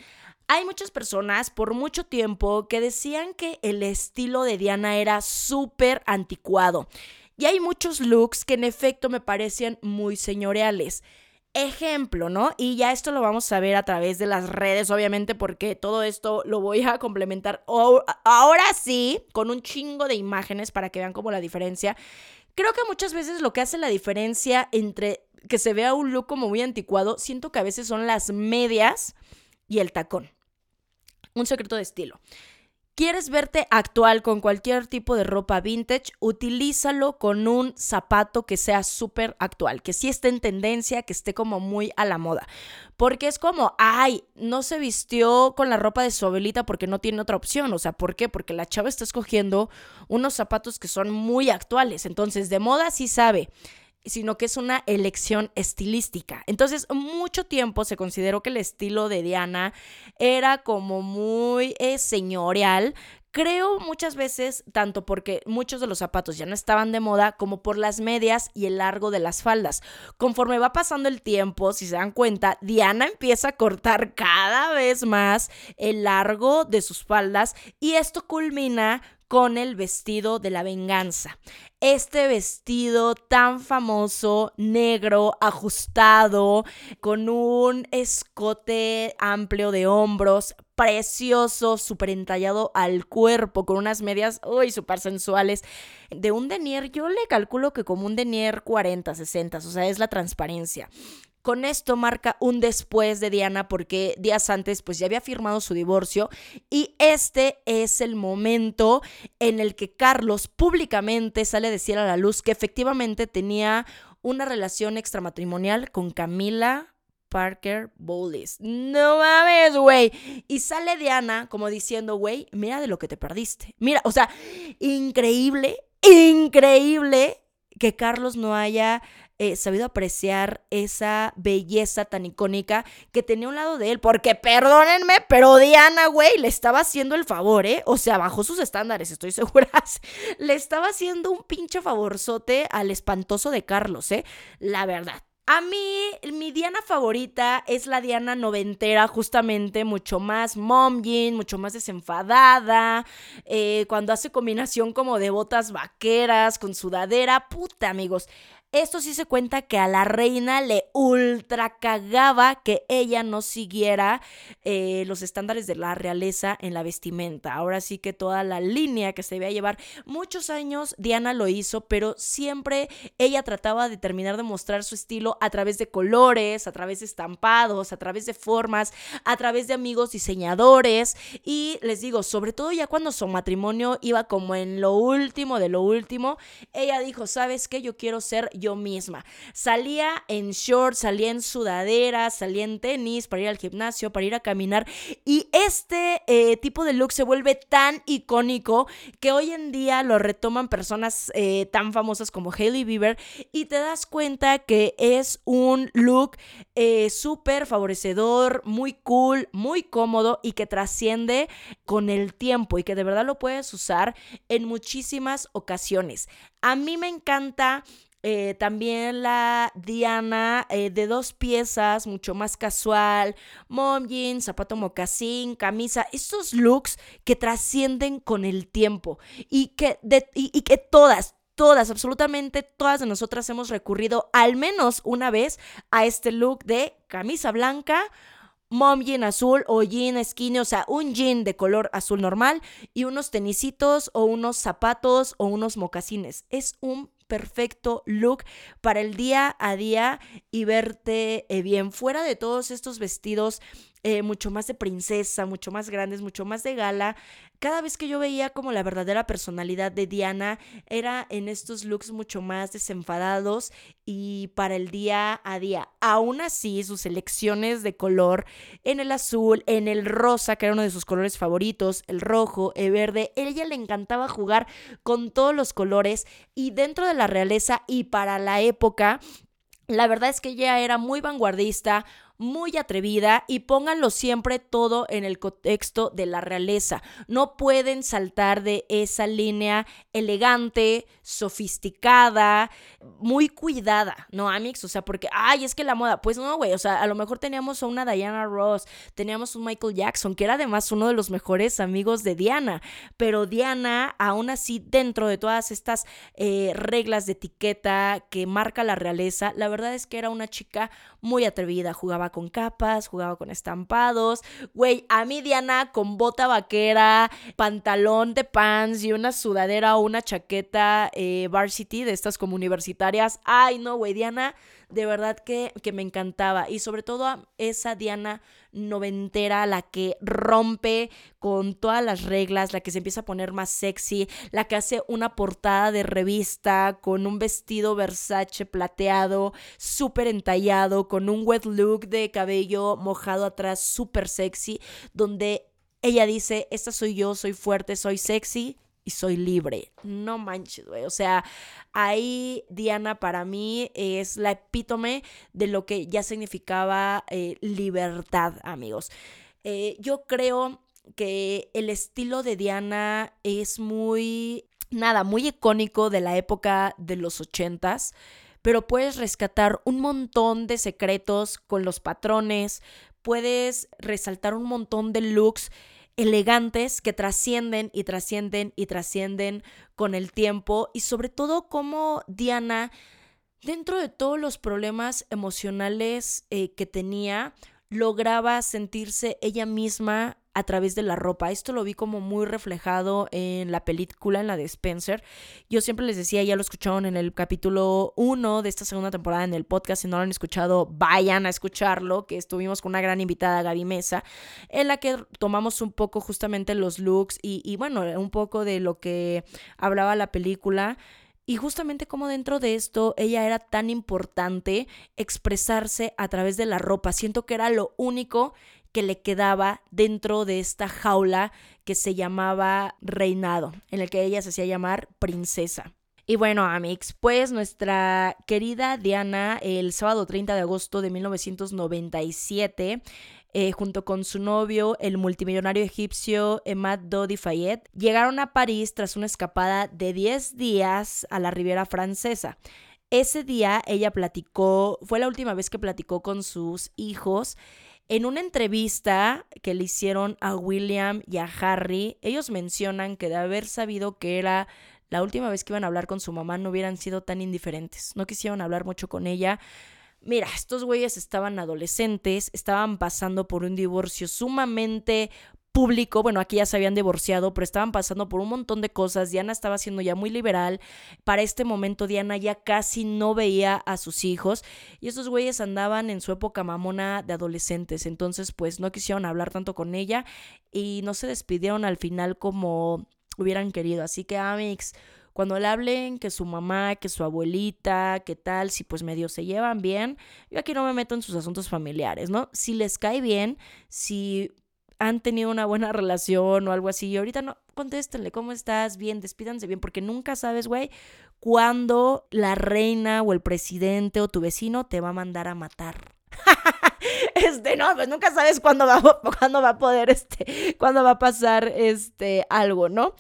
hay muchas personas por mucho tiempo que decían que el estilo de Diana era súper anticuado. Y hay muchos looks que en efecto me parecían muy señoriales. Ejemplo, ¿no? Y ya esto lo vamos a ver a través de las redes, obviamente, porque todo esto lo voy a complementar ahora sí, con un chingo de imágenes para que vean como la diferencia. Creo que muchas veces lo que hace la diferencia entre que se vea un look como muy anticuado, siento que a veces son las medias y el tacón. Un secreto de estilo. ¿Quieres verte actual con cualquier tipo de ropa vintage? Utilízalo con un zapato que sea súper actual, que sí esté en tendencia, que esté como muy a la moda. Porque es como, ay, no se vistió con la ropa de su abuelita porque no tiene otra opción. O sea, ¿por qué? Porque la chava está escogiendo unos zapatos que son muy actuales. Entonces, de moda sí sabe sino que es una elección estilística. Entonces, mucho tiempo se consideró que el estilo de Diana era como muy eh, señorial, Creo muchas veces, tanto porque muchos de los zapatos ya no estaban de moda, como por las medias y el largo de las faldas. Conforme va pasando el tiempo, si se dan cuenta, Diana empieza a cortar cada vez más el largo de sus faldas y esto culmina con el vestido de la venganza. Este vestido tan famoso, negro, ajustado, con un escote amplio de hombros, precioso, súper entallado al cuerpo, con unas medias, uy, súper sensuales. De un denier, yo le calculo que como un denier 40, 60, o sea, es la transparencia. Con esto marca un después de Diana porque días antes pues ya había firmado su divorcio y este es el momento en el que Carlos públicamente sale a decir a la luz que efectivamente tenía una relación extramatrimonial con Camila Parker Bowles. No mames, güey. Y sale Diana como diciendo, güey, mira de lo que te perdiste. Mira, o sea, increíble, increíble que Carlos no haya eh, sabido apreciar esa belleza tan icónica que tenía un lado de él. Porque perdónenme, pero Diana, güey, le estaba haciendo el favor, ¿eh? O sea, bajó sus estándares, estoy segura. le estaba haciendo un pinche favorzote al espantoso de Carlos, ¿eh? La verdad. A mí, mi Diana favorita es la Diana noventera, justamente, mucho más mom mucho más desenfadada, eh, cuando hace combinación como de botas vaqueras con sudadera, puta amigos. Esto sí se cuenta que a la reina le ultra cagaba que ella no siguiera eh, los estándares de la realeza en la vestimenta. Ahora sí que toda la línea que se debía llevar, muchos años Diana lo hizo, pero siempre ella trataba de terminar de mostrar su estilo a través de colores, a través de estampados, a través de formas, a través de amigos diseñadores. Y les digo, sobre todo ya cuando su matrimonio iba como en lo último de lo último, ella dijo, ¿sabes qué? Yo quiero ser yo misma. Salía en shorts, salía en sudadera, salía en tenis para ir al gimnasio, para ir a caminar. Y este eh, tipo de look se vuelve tan icónico que hoy en día lo retoman personas eh, tan famosas como Hailey Bieber y te das cuenta que es un look eh, súper favorecedor, muy cool, muy cómodo y que trasciende con el tiempo y que de verdad lo puedes usar en muchísimas ocasiones. A mí me encanta eh, también la Diana eh, de dos piezas, mucho más casual, mom zapato mocasín, camisa, estos looks que trascienden con el tiempo y que, y, que todas, todas, absolutamente todas de nosotras hemos recurrido al menos una vez a este look de camisa blanca, mom jean azul o jean skinny, o sea, un jean de color azul normal y unos tenisitos o unos zapatos o unos mocasines. Es un perfecto look para el día a día y verte eh, bien. Fuera de todos estos vestidos eh, mucho más de princesa, mucho más grandes, mucho más de gala. Cada vez que yo veía como la verdadera personalidad de Diana era en estos looks mucho más desenfadados y para el día a día. Aún así, sus elecciones de color en el azul, en el rosa, que era uno de sus colores favoritos, el rojo, el verde, ella le encantaba jugar con todos los colores y dentro de la realeza y para la época, la verdad es que ella era muy vanguardista, muy atrevida y pónganlo siempre todo en el contexto de la realeza. No pueden saltar de esa línea elegante, sofisticada, muy cuidada, ¿no, Amix? O sea, porque, ay, es que la moda, pues no, güey, o sea, a lo mejor teníamos a una Diana Ross, teníamos un Michael Jackson, que era además uno de los mejores amigos de Diana, pero Diana, aún así, dentro de todas estas eh, reglas de etiqueta que marca la realeza, la verdad es que era una chica muy atrevida, jugaba con capas, jugaba con estampados. Güey, a mí Diana con bota vaquera, pantalón de pants y una sudadera o una chaqueta eh, varsity de estas como universitarias. Ay, no, güey, Diana de verdad que, que me encantaba. Y sobre todo a esa Diana noventera, la que rompe con todas las reglas, la que se empieza a poner más sexy, la que hace una portada de revista con un vestido Versace plateado, súper entallado, con un wet look de cabello mojado atrás, súper sexy, donde ella dice, esta soy yo, soy fuerte, soy sexy y soy libre. No manches, güey. O sea, ahí Diana para mí es la epítome de lo que ya significaba eh, libertad, amigos. Eh, yo creo que el estilo de Diana es muy, nada, muy icónico de la época de los ochentas pero puedes rescatar un montón de secretos con los patrones, puedes resaltar un montón de looks elegantes que trascienden y trascienden y trascienden con el tiempo y sobre todo como Diana, dentro de todos los problemas emocionales eh, que tenía, lograba sentirse ella misma a través de la ropa. Esto lo vi como muy reflejado en la película, en la de Spencer. Yo siempre les decía, ya lo escucharon en el capítulo 1 de esta segunda temporada en el podcast. Si no lo han escuchado, vayan a escucharlo, que estuvimos con una gran invitada, Gaby Mesa, en la que tomamos un poco justamente los looks y, y bueno, un poco de lo que hablaba la película. Y justamente como dentro de esto ella era tan importante expresarse a través de la ropa. Siento que era lo único que le quedaba dentro de esta jaula que se llamaba reinado, en el que ella se hacía llamar princesa. Y bueno, Amix, pues nuestra querida Diana, el sábado 30 de agosto de 1997, eh, junto con su novio, el multimillonario egipcio Emad Dodi Fayed, llegaron a París tras una escapada de 10 días a la Riviera Francesa. Ese día ella platicó, fue la última vez que platicó con sus hijos en una entrevista que le hicieron a William y a Harry, ellos mencionan que de haber sabido que era la última vez que iban a hablar con su mamá no hubieran sido tan indiferentes, no quisieron hablar mucho con ella. Mira, estos güeyes estaban adolescentes, estaban pasando por un divorcio sumamente público, bueno, aquí ya se habían divorciado, pero estaban pasando por un montón de cosas, Diana estaba siendo ya muy liberal, para este momento Diana ya casi no veía a sus hijos. Y estos güeyes andaban en su época mamona de adolescentes, entonces pues no quisieron hablar tanto con ella y no se despidieron al final como hubieran querido, así que Amix, cuando le hablen que su mamá, que su abuelita, que tal, si pues medio se llevan bien, yo aquí no me meto en sus asuntos familiares, ¿no? Si les cae bien, si han tenido una buena relación o algo así. Y ahorita no, contéstenle, ¿cómo estás? Bien, despídanse bien, porque nunca sabes, güey, cuándo la reina o el presidente o tu vecino te va a mandar a matar. este, no, pues nunca sabes cuándo va, cuándo va a poder, este, cuándo va a pasar, este, algo, ¿no?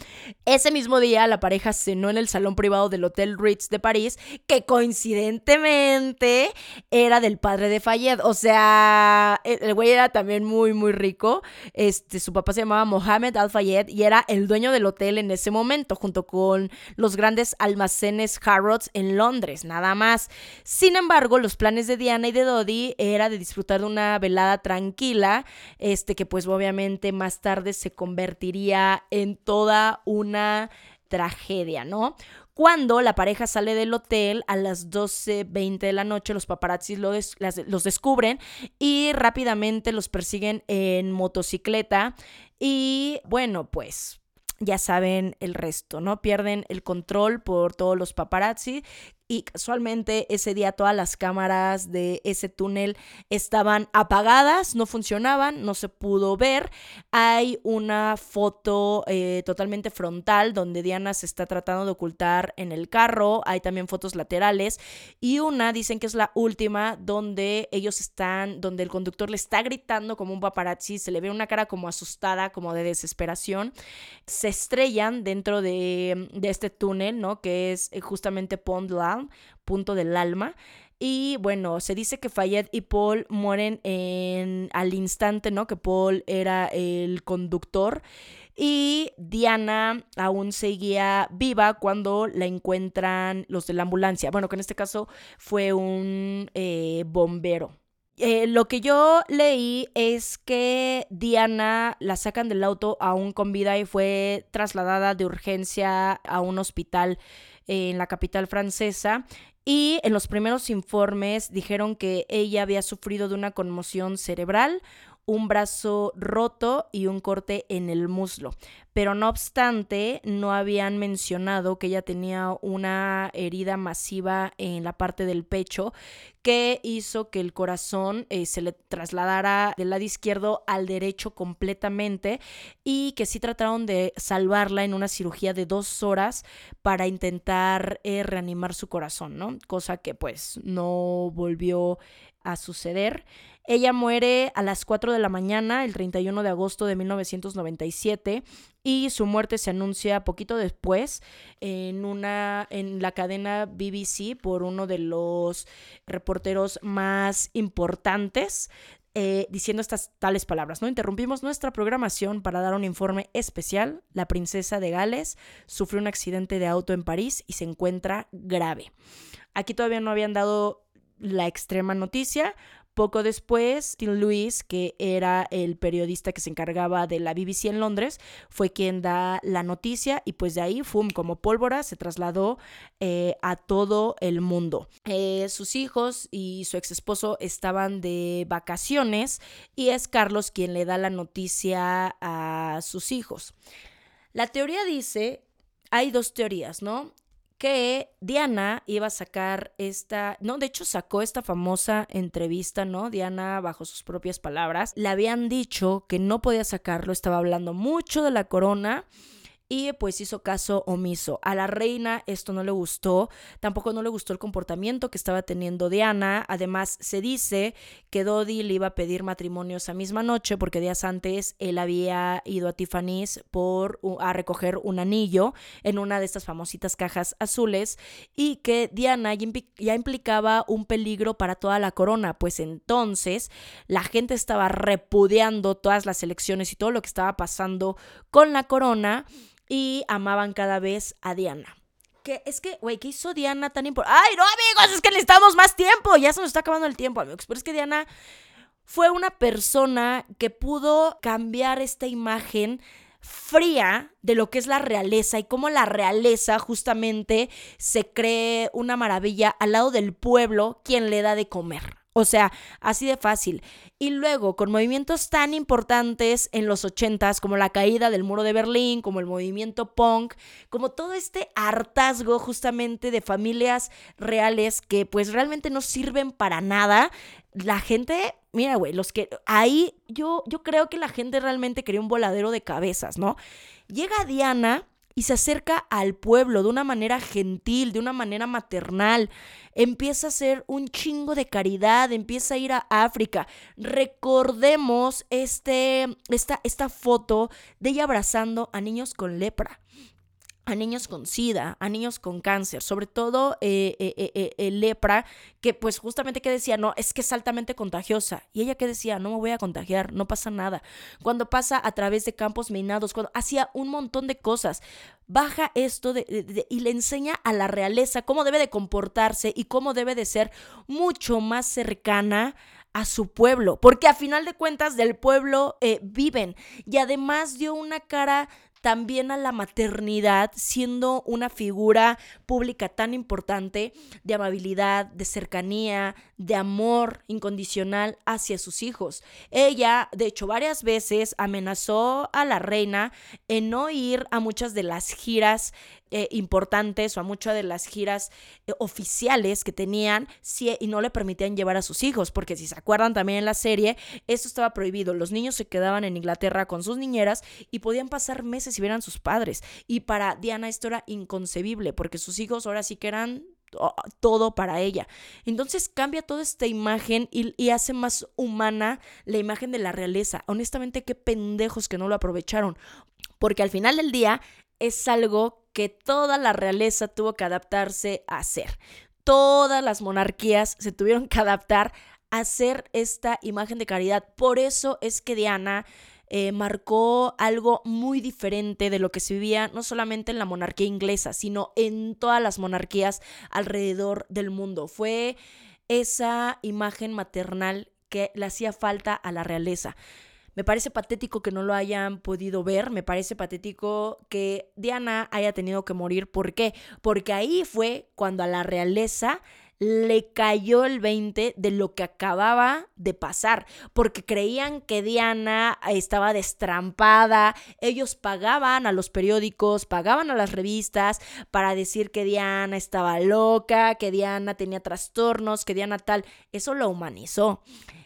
Ese mismo día la pareja cenó en el salón privado del Hotel Ritz de París, que coincidentemente era del padre de Fayed, o sea, el güey era también muy, muy rico, este, su papá se llamaba Mohamed Al-Fayed y era el dueño del hotel en ese momento, junto con los grandes almacenes Harrods en Londres, nada más. Sin embargo, los planes de Diana y de Dodi era de disfrutar de una velada tranquila, este que pues obviamente más tarde se convertiría en toda una tragedia, ¿no? Cuando la pareja sale del hotel a las 12.20 de la noche, los paparazzis los descubren y rápidamente los persiguen en motocicleta. Y bueno, pues ya saben el resto, ¿no? Pierden el control por todos los paparazzi y casualmente ese día todas las cámaras de ese túnel estaban apagadas, no funcionaban, no se pudo ver. Hay una foto eh, totalmente frontal donde Diana se está tratando de ocultar en el carro, hay también fotos laterales y una dicen que es la última donde ellos están, donde el conductor le está gritando como un paparazzi, se le ve una cara como asustada, como de desesperación. Se estrellan dentro de, de este túnel, ¿no? Que es eh, justamente Pond Land punto del alma. Y bueno, se dice que Fayette y Paul mueren en, al instante, ¿no? Que Paul era el conductor. Y Diana aún seguía viva cuando la encuentran los de la ambulancia. Bueno, que en este caso fue un eh, bombero. Eh, lo que yo leí es que Diana la sacan del auto aún con vida y fue trasladada de urgencia a un hospital en la capital francesa y en los primeros informes dijeron que ella había sufrido de una conmoción cerebral, un brazo roto y un corte en el muslo. Pero no obstante, no habían mencionado que ella tenía una herida masiva en la parte del pecho que hizo que el corazón eh, se le trasladara del lado izquierdo al derecho completamente y que sí trataron de salvarla en una cirugía de dos horas para intentar eh, reanimar su corazón, ¿no? Cosa que pues no volvió a suceder. Ella muere a las 4 de la mañana, el 31 de agosto de 1997, y su muerte se anuncia poquito después en, una, en la cadena BBC por uno de los reporteros más importantes eh, diciendo estas tales palabras. ¿no? Interrumpimos nuestra programación para dar un informe especial. La princesa de Gales sufrió un accidente de auto en París y se encuentra grave. Aquí todavía no habían dado la extrema noticia, Poco después, Tim Lewis, que era el periodista que se encargaba de la BBC en Londres, fue quien da la noticia y pues de ahí, fum, como pólvora, se trasladó eh, a todo el mundo. Eh, sus hijos y su ex esposo estaban de vacaciones y es Carlos quien le da la noticia a sus hijos. La teoría dice, hay dos teorías, ¿no? Que Diana iba a sacar esta, no, de hecho sacó esta famosa entrevista, ¿no? Diana, bajo sus propias palabras, le habían dicho que no podía sacarlo, estaba hablando mucho de la corona y pues hizo caso omiso. A la reina esto no le gustó, tampoco no le gustó el comportamiento que estaba teniendo Diana. Además, se dice que Dodi le iba a pedir matrimonio esa misma noche porque días antes él había ido a Tiffany's por, a recoger un anillo en una de estas famositas cajas azules y que Diana ya implicaba un peligro para toda la corona, pues entonces la gente estaba repudiando todas las elecciones y todo lo que estaba pasando con la corona y amaban cada vez a Diana. Que es que, güey, ¿qué hizo Diana tan importante? ¡Ay, no, amigos! Es que necesitamos más tiempo. Ya se nos está acabando el tiempo, amigos. Pero es que Diana fue una persona que pudo cambiar esta imagen fría de lo que es la realeza y cómo la realeza justamente se cree una maravilla al lado del pueblo quien le da de comer. O sea, así de fácil. Y luego, con movimientos tan importantes en los ochentas, como la caída del muro de Berlín, como el movimiento punk, como todo este hartazgo justamente de familias reales que pues realmente no sirven para nada, la gente, mira, güey, los que ahí yo, yo creo que la gente realmente quería un voladero de cabezas, ¿no? Llega Diana y se acerca al pueblo de una manera gentil, de una manera maternal. Empieza a hacer un chingo de caridad, empieza a ir a África. Recordemos este, esta, esta foto de ella abrazando a niños con lepra a niños con sida, a niños con cáncer, sobre todo eh, eh, eh, lepra, que pues justamente que decía, no, es que es altamente contagiosa. Y ella que decía, no me voy a contagiar, no pasa nada. Cuando pasa a través de campos minados, cuando hacía un montón de cosas, baja esto y le enseña a la realeza cómo debe de comportarse y cómo debe de ser mucho más cercana a su pueblo, porque a final de cuentas del pueblo viven y además dio una cara también a la maternidad, siendo una figura pública tan importante de amabilidad, de cercanía, de amor incondicional hacia sus hijos. Ella, de hecho, varias veces amenazó a la reina en no ir a muchas de las giras eh, importantes o a muchas de las giras eh, oficiales que tenían y no le permitían llevar a sus hijos, porque si se acuerdan también en la serie, esto estaba prohibido. Los niños se quedaban en Inglaterra con sus niñeras y podían pasar meses si vieran sus padres. Y para Diana esto era inconcebible, porque sus hijos ahora sí que eran todo para ella. Entonces cambia toda esta imagen y, y, hace más humana la imagen de la realeza. Honestamente, qué pendejos que no lo aprovecharon. Porque al final del día es algo que toda la realeza tuvo que adaptarse a hacer. Todas las monarquías se tuvieron que adaptar a hacer esta imagen de caridad. Por eso es que Diana eh, marcó algo muy diferente de lo que se vivía no solamente en la monarquía inglesa, sino en todas las monarquías alrededor del mundo. Fue esa imagen maternal que le hacía falta a la realeza. Me parece patético que no lo hayan podido ver, me parece patético que Diana haya tenido que morir. ¿Por qué? Porque ahí fue cuando a la realeza le cayó el 20 de lo que acababa de pasar, porque creían que Diana estaba destrampada, ellos pagaban a los periódicos, pagaban a las revistas para decir que Diana estaba loca, que Diana tenía trastornos, que Diana tal, eso lo humanizó.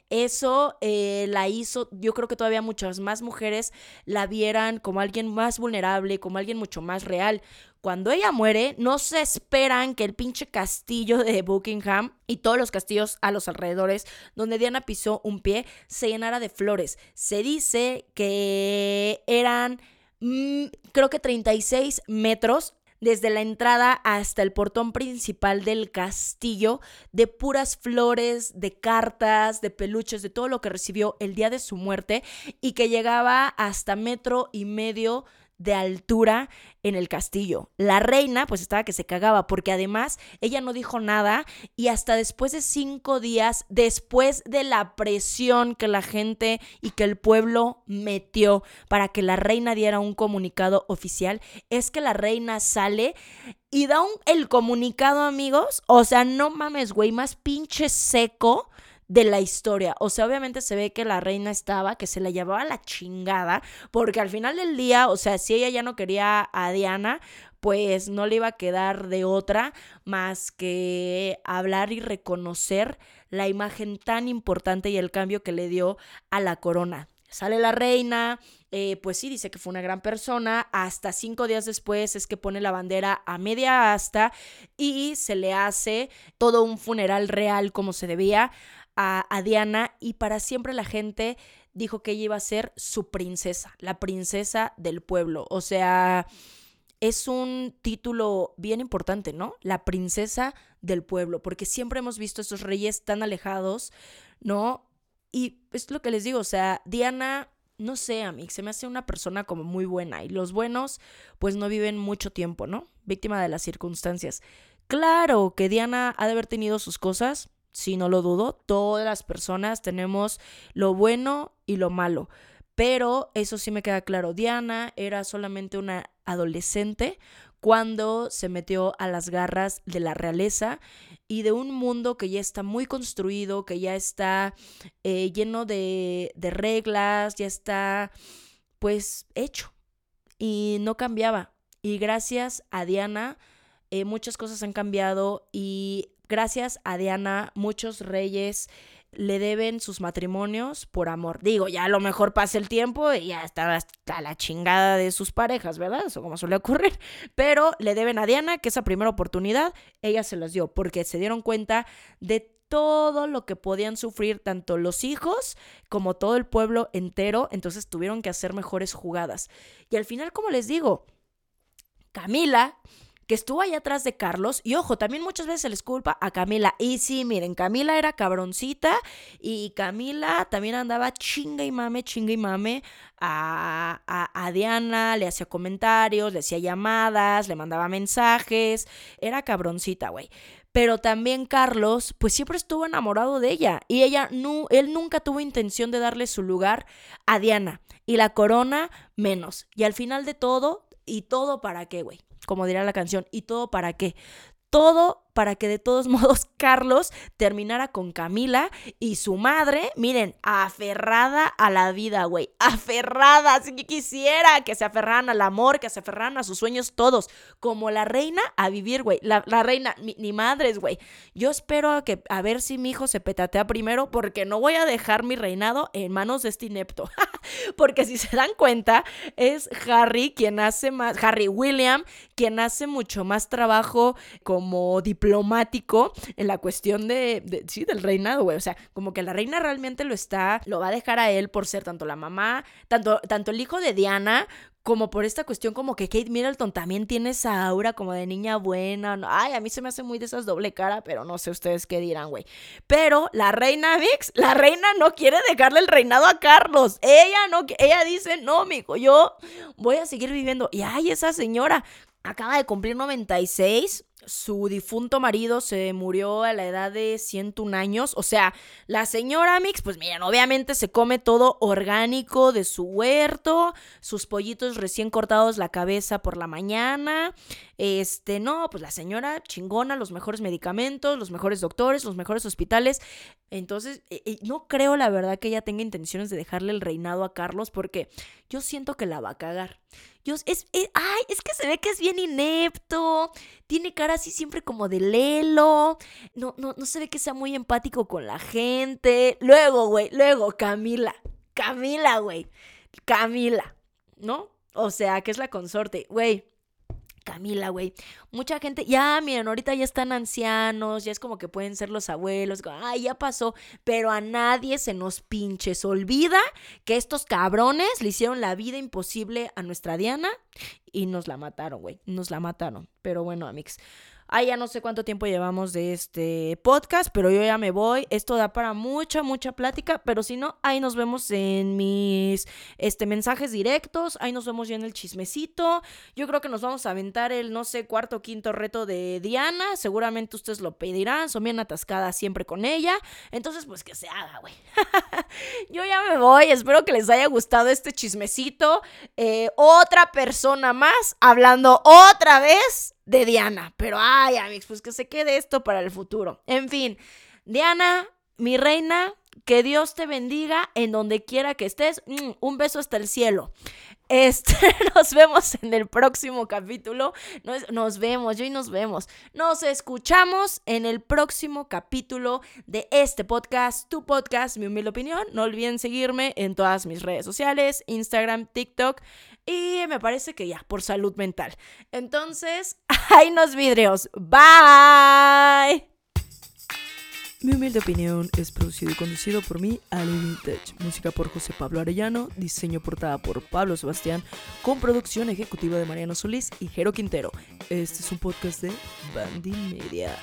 Eso eh, la hizo, yo creo que todavía muchas más mujeres la vieran como alguien más vulnerable, como alguien mucho más real. Cuando ella muere, no se esperan que el pinche castillo de Buckingham y todos los castillos a los alrededores donde Diana pisó un pie se llenara de flores. Se dice que eran, mm, creo que 36 metros desde la entrada hasta el portón principal del castillo, de puras flores, de cartas, de peluches, de todo lo que recibió el día de su muerte y que llegaba hasta metro y medio de altura en el castillo. La reina pues estaba que se cagaba porque además ella no dijo nada y hasta después de cinco días, después de la presión que la gente y que el pueblo metió para que la reina diera un comunicado oficial, es que la reina sale y da un, el comunicado amigos, o sea, no mames, güey, más pinche seco de la historia. O sea, obviamente se ve que la reina estaba, que se la llevaba la chingada, porque al final del día, o sea, si ella ya no quería a Diana, pues no le iba a quedar de otra más que hablar y reconocer la imagen tan importante y el cambio que le dio a la corona. Sale la reina, eh, pues sí, dice que fue una gran persona. Hasta cinco días después es que pone la bandera a media asta y se le hace todo un funeral real como se debía a, Diana y para siempre la gente dijo que ella iba a ser su princesa, la princesa del pueblo. O sea, es un título bien importante, ¿no? La princesa del pueblo, porque siempre hemos visto a estos reyes tan alejados, ¿no? Y es lo que les digo, o sea, Diana, no sé, a mí se me hace una persona como muy buena y los buenos pues no viven mucho tiempo, ¿no? Víctima de las circunstancias. Claro que Diana ha de haber tenido sus cosas, sí, no lo dudo, todas las personas tenemos lo bueno y lo malo. Pero eso sí me queda claro, Diana era solamente una adolescente cuando se metió a las garras de la realeza y de un mundo que ya está muy construido, que ya está eh, lleno de, de reglas, ya está pues hecho y no cambiaba. Y gracias a Diana eh, muchas cosas han cambiado y gracias a Diana, muchos reyes le deben sus matrimonios por amor. Digo, ya a lo mejor pasa el tiempo y ya está hasta la chingada de sus parejas, ¿verdad? Eso como suele ocurrir. Pero le deben a Diana que esa primera oportunidad ella se las dio porque se dieron cuenta de todo lo que podían sufrir tanto los hijos como todo el pueblo entero, entonces tuvieron que hacer mejores jugadas. Y al final, como les digo, Camila que estuvo ahí atrás de Carlos. Y ojo, también muchas veces se les culpa a Camila. Y sí, miren, Camila era cabroncita y Camila también andaba chinga y mame, chinga y mame a, a, Diana, le hacía comentarios, le hacía llamadas, le mandaba mensajes. Era cabroncita, güey. Pero también Carlos, pues siempre estuvo enamorado de ella. Y ella, no, él nunca tuvo intención de darle su lugar a Diana. Y la corona, menos. Y al final de todo, ¿y todo para qué, güey? Como dirá la canción, ¿y todo para qué? Todo para que de todos modos Carlos terminara con Camila y su madre, miren, aferrada a la vida, güey, aferrada, así que quisiera que se aferraran al amor, que se aferraran a sus sueños todos, como la reina a vivir, güey, la, reina, ni madres, güey. Yo espero a, que, a ver si mi hijo se petatea primero, porque no voy a dejar mi reinado en manos de este inepto, porque si se dan cuenta, es Harry quien hace más, Harry William, quien hace mucho más trabajo como diplomático diplomático en la cuestión de, sí, del reinado, güey. O sea, como que la reina realmente lo está, lo va a dejar a él por ser tanto la mamá, tanto, tanto el hijo de Diana como por esta cuestión como que Kate Middleton también tiene esa aura como de niña buena. Ay, a mí se me hace muy de esas doble cara, pero no sé ustedes qué dirán, güey. Pero la reina Vix, la reina no quiere dejarle el reinado a Carlos. Ella no, ella dice, no, mijo, yo voy a seguir viviendo. Y ay, esa señora acaba de cumplir 96 su difunto marido se murió a la edad de 101 años. O sea, la señora Mix, pues miren, obviamente se come todo orgánico de su huerto, sus pollitos recién cortados la cabeza por la mañana. Este, no, pues la señora chingona, los mejores medicamentos, los mejores doctores, los mejores hospitales. Entonces, eh, eh, no creo la verdad que ella tenga intenciones de dejarle el reinado a Carlos porque yo siento que la va a cagar. Yo, es, eh, ay, es que se ve que es bien inepto, tiene cara así siempre como de lelo, no, no, no se ve que sea muy empático con la gente. Luego, güey, luego, Camila, Camila, güey, Camila, ¿no? O sea, que es la consorte, güey. Camila, güey. Mucha gente, ya, miren, ahorita ya están ancianos, ya es como que pueden ser los abuelos, ay, ya pasó, pero a nadie se nos pinches olvida que estos cabrones le hicieron la vida imposible a nuestra Diana y nos la mataron, güey, nos la mataron. Pero bueno, amigos, Ay, ya no sé cuánto tiempo llevamos de este podcast, pero yo ya me voy. Esto da para mucha, mucha plática, pero si no, ahí nos vemos en mis este, mensajes directos, ahí nos vemos ya en el chismecito. Yo creo que nos vamos a aventar el, no sé, cuarto o quinto reto de Diana. Seguramente ustedes lo pedirán, son bien atascadas siempre con ella. Entonces, pues que se haga, güey. yo ya me voy, espero que les haya gustado este chismecito. Eh, otra persona más hablando otra vez de Diana. Pero ay, amigos, pues que se quede esto para el futuro. En fin, Diana, mi reina, que Dios te bendiga en donde quiera que estés. Mm, un beso hasta el cielo. Este, nos vemos en el próximo capítulo. Nos, nos, vemos, yo y nos vemos. Nos escuchamos en el próximo capítulo de este podcast, tu podcast, mi humilde opinión. No olviden seguirme en todas mis redes sociales, Instagram, TikTok. Y me parece que ya, por salud mental. Entonces, ahí nos vidrios. Bye. Mi humilde opinión es producido y conducido por mí, Ale Vintage. Música por José Pablo Arellano, diseño portada por Pablo Sebastián, con producción ejecutiva de Mariano Solís y Jero Quintero. Este es un podcast de Bandy Media.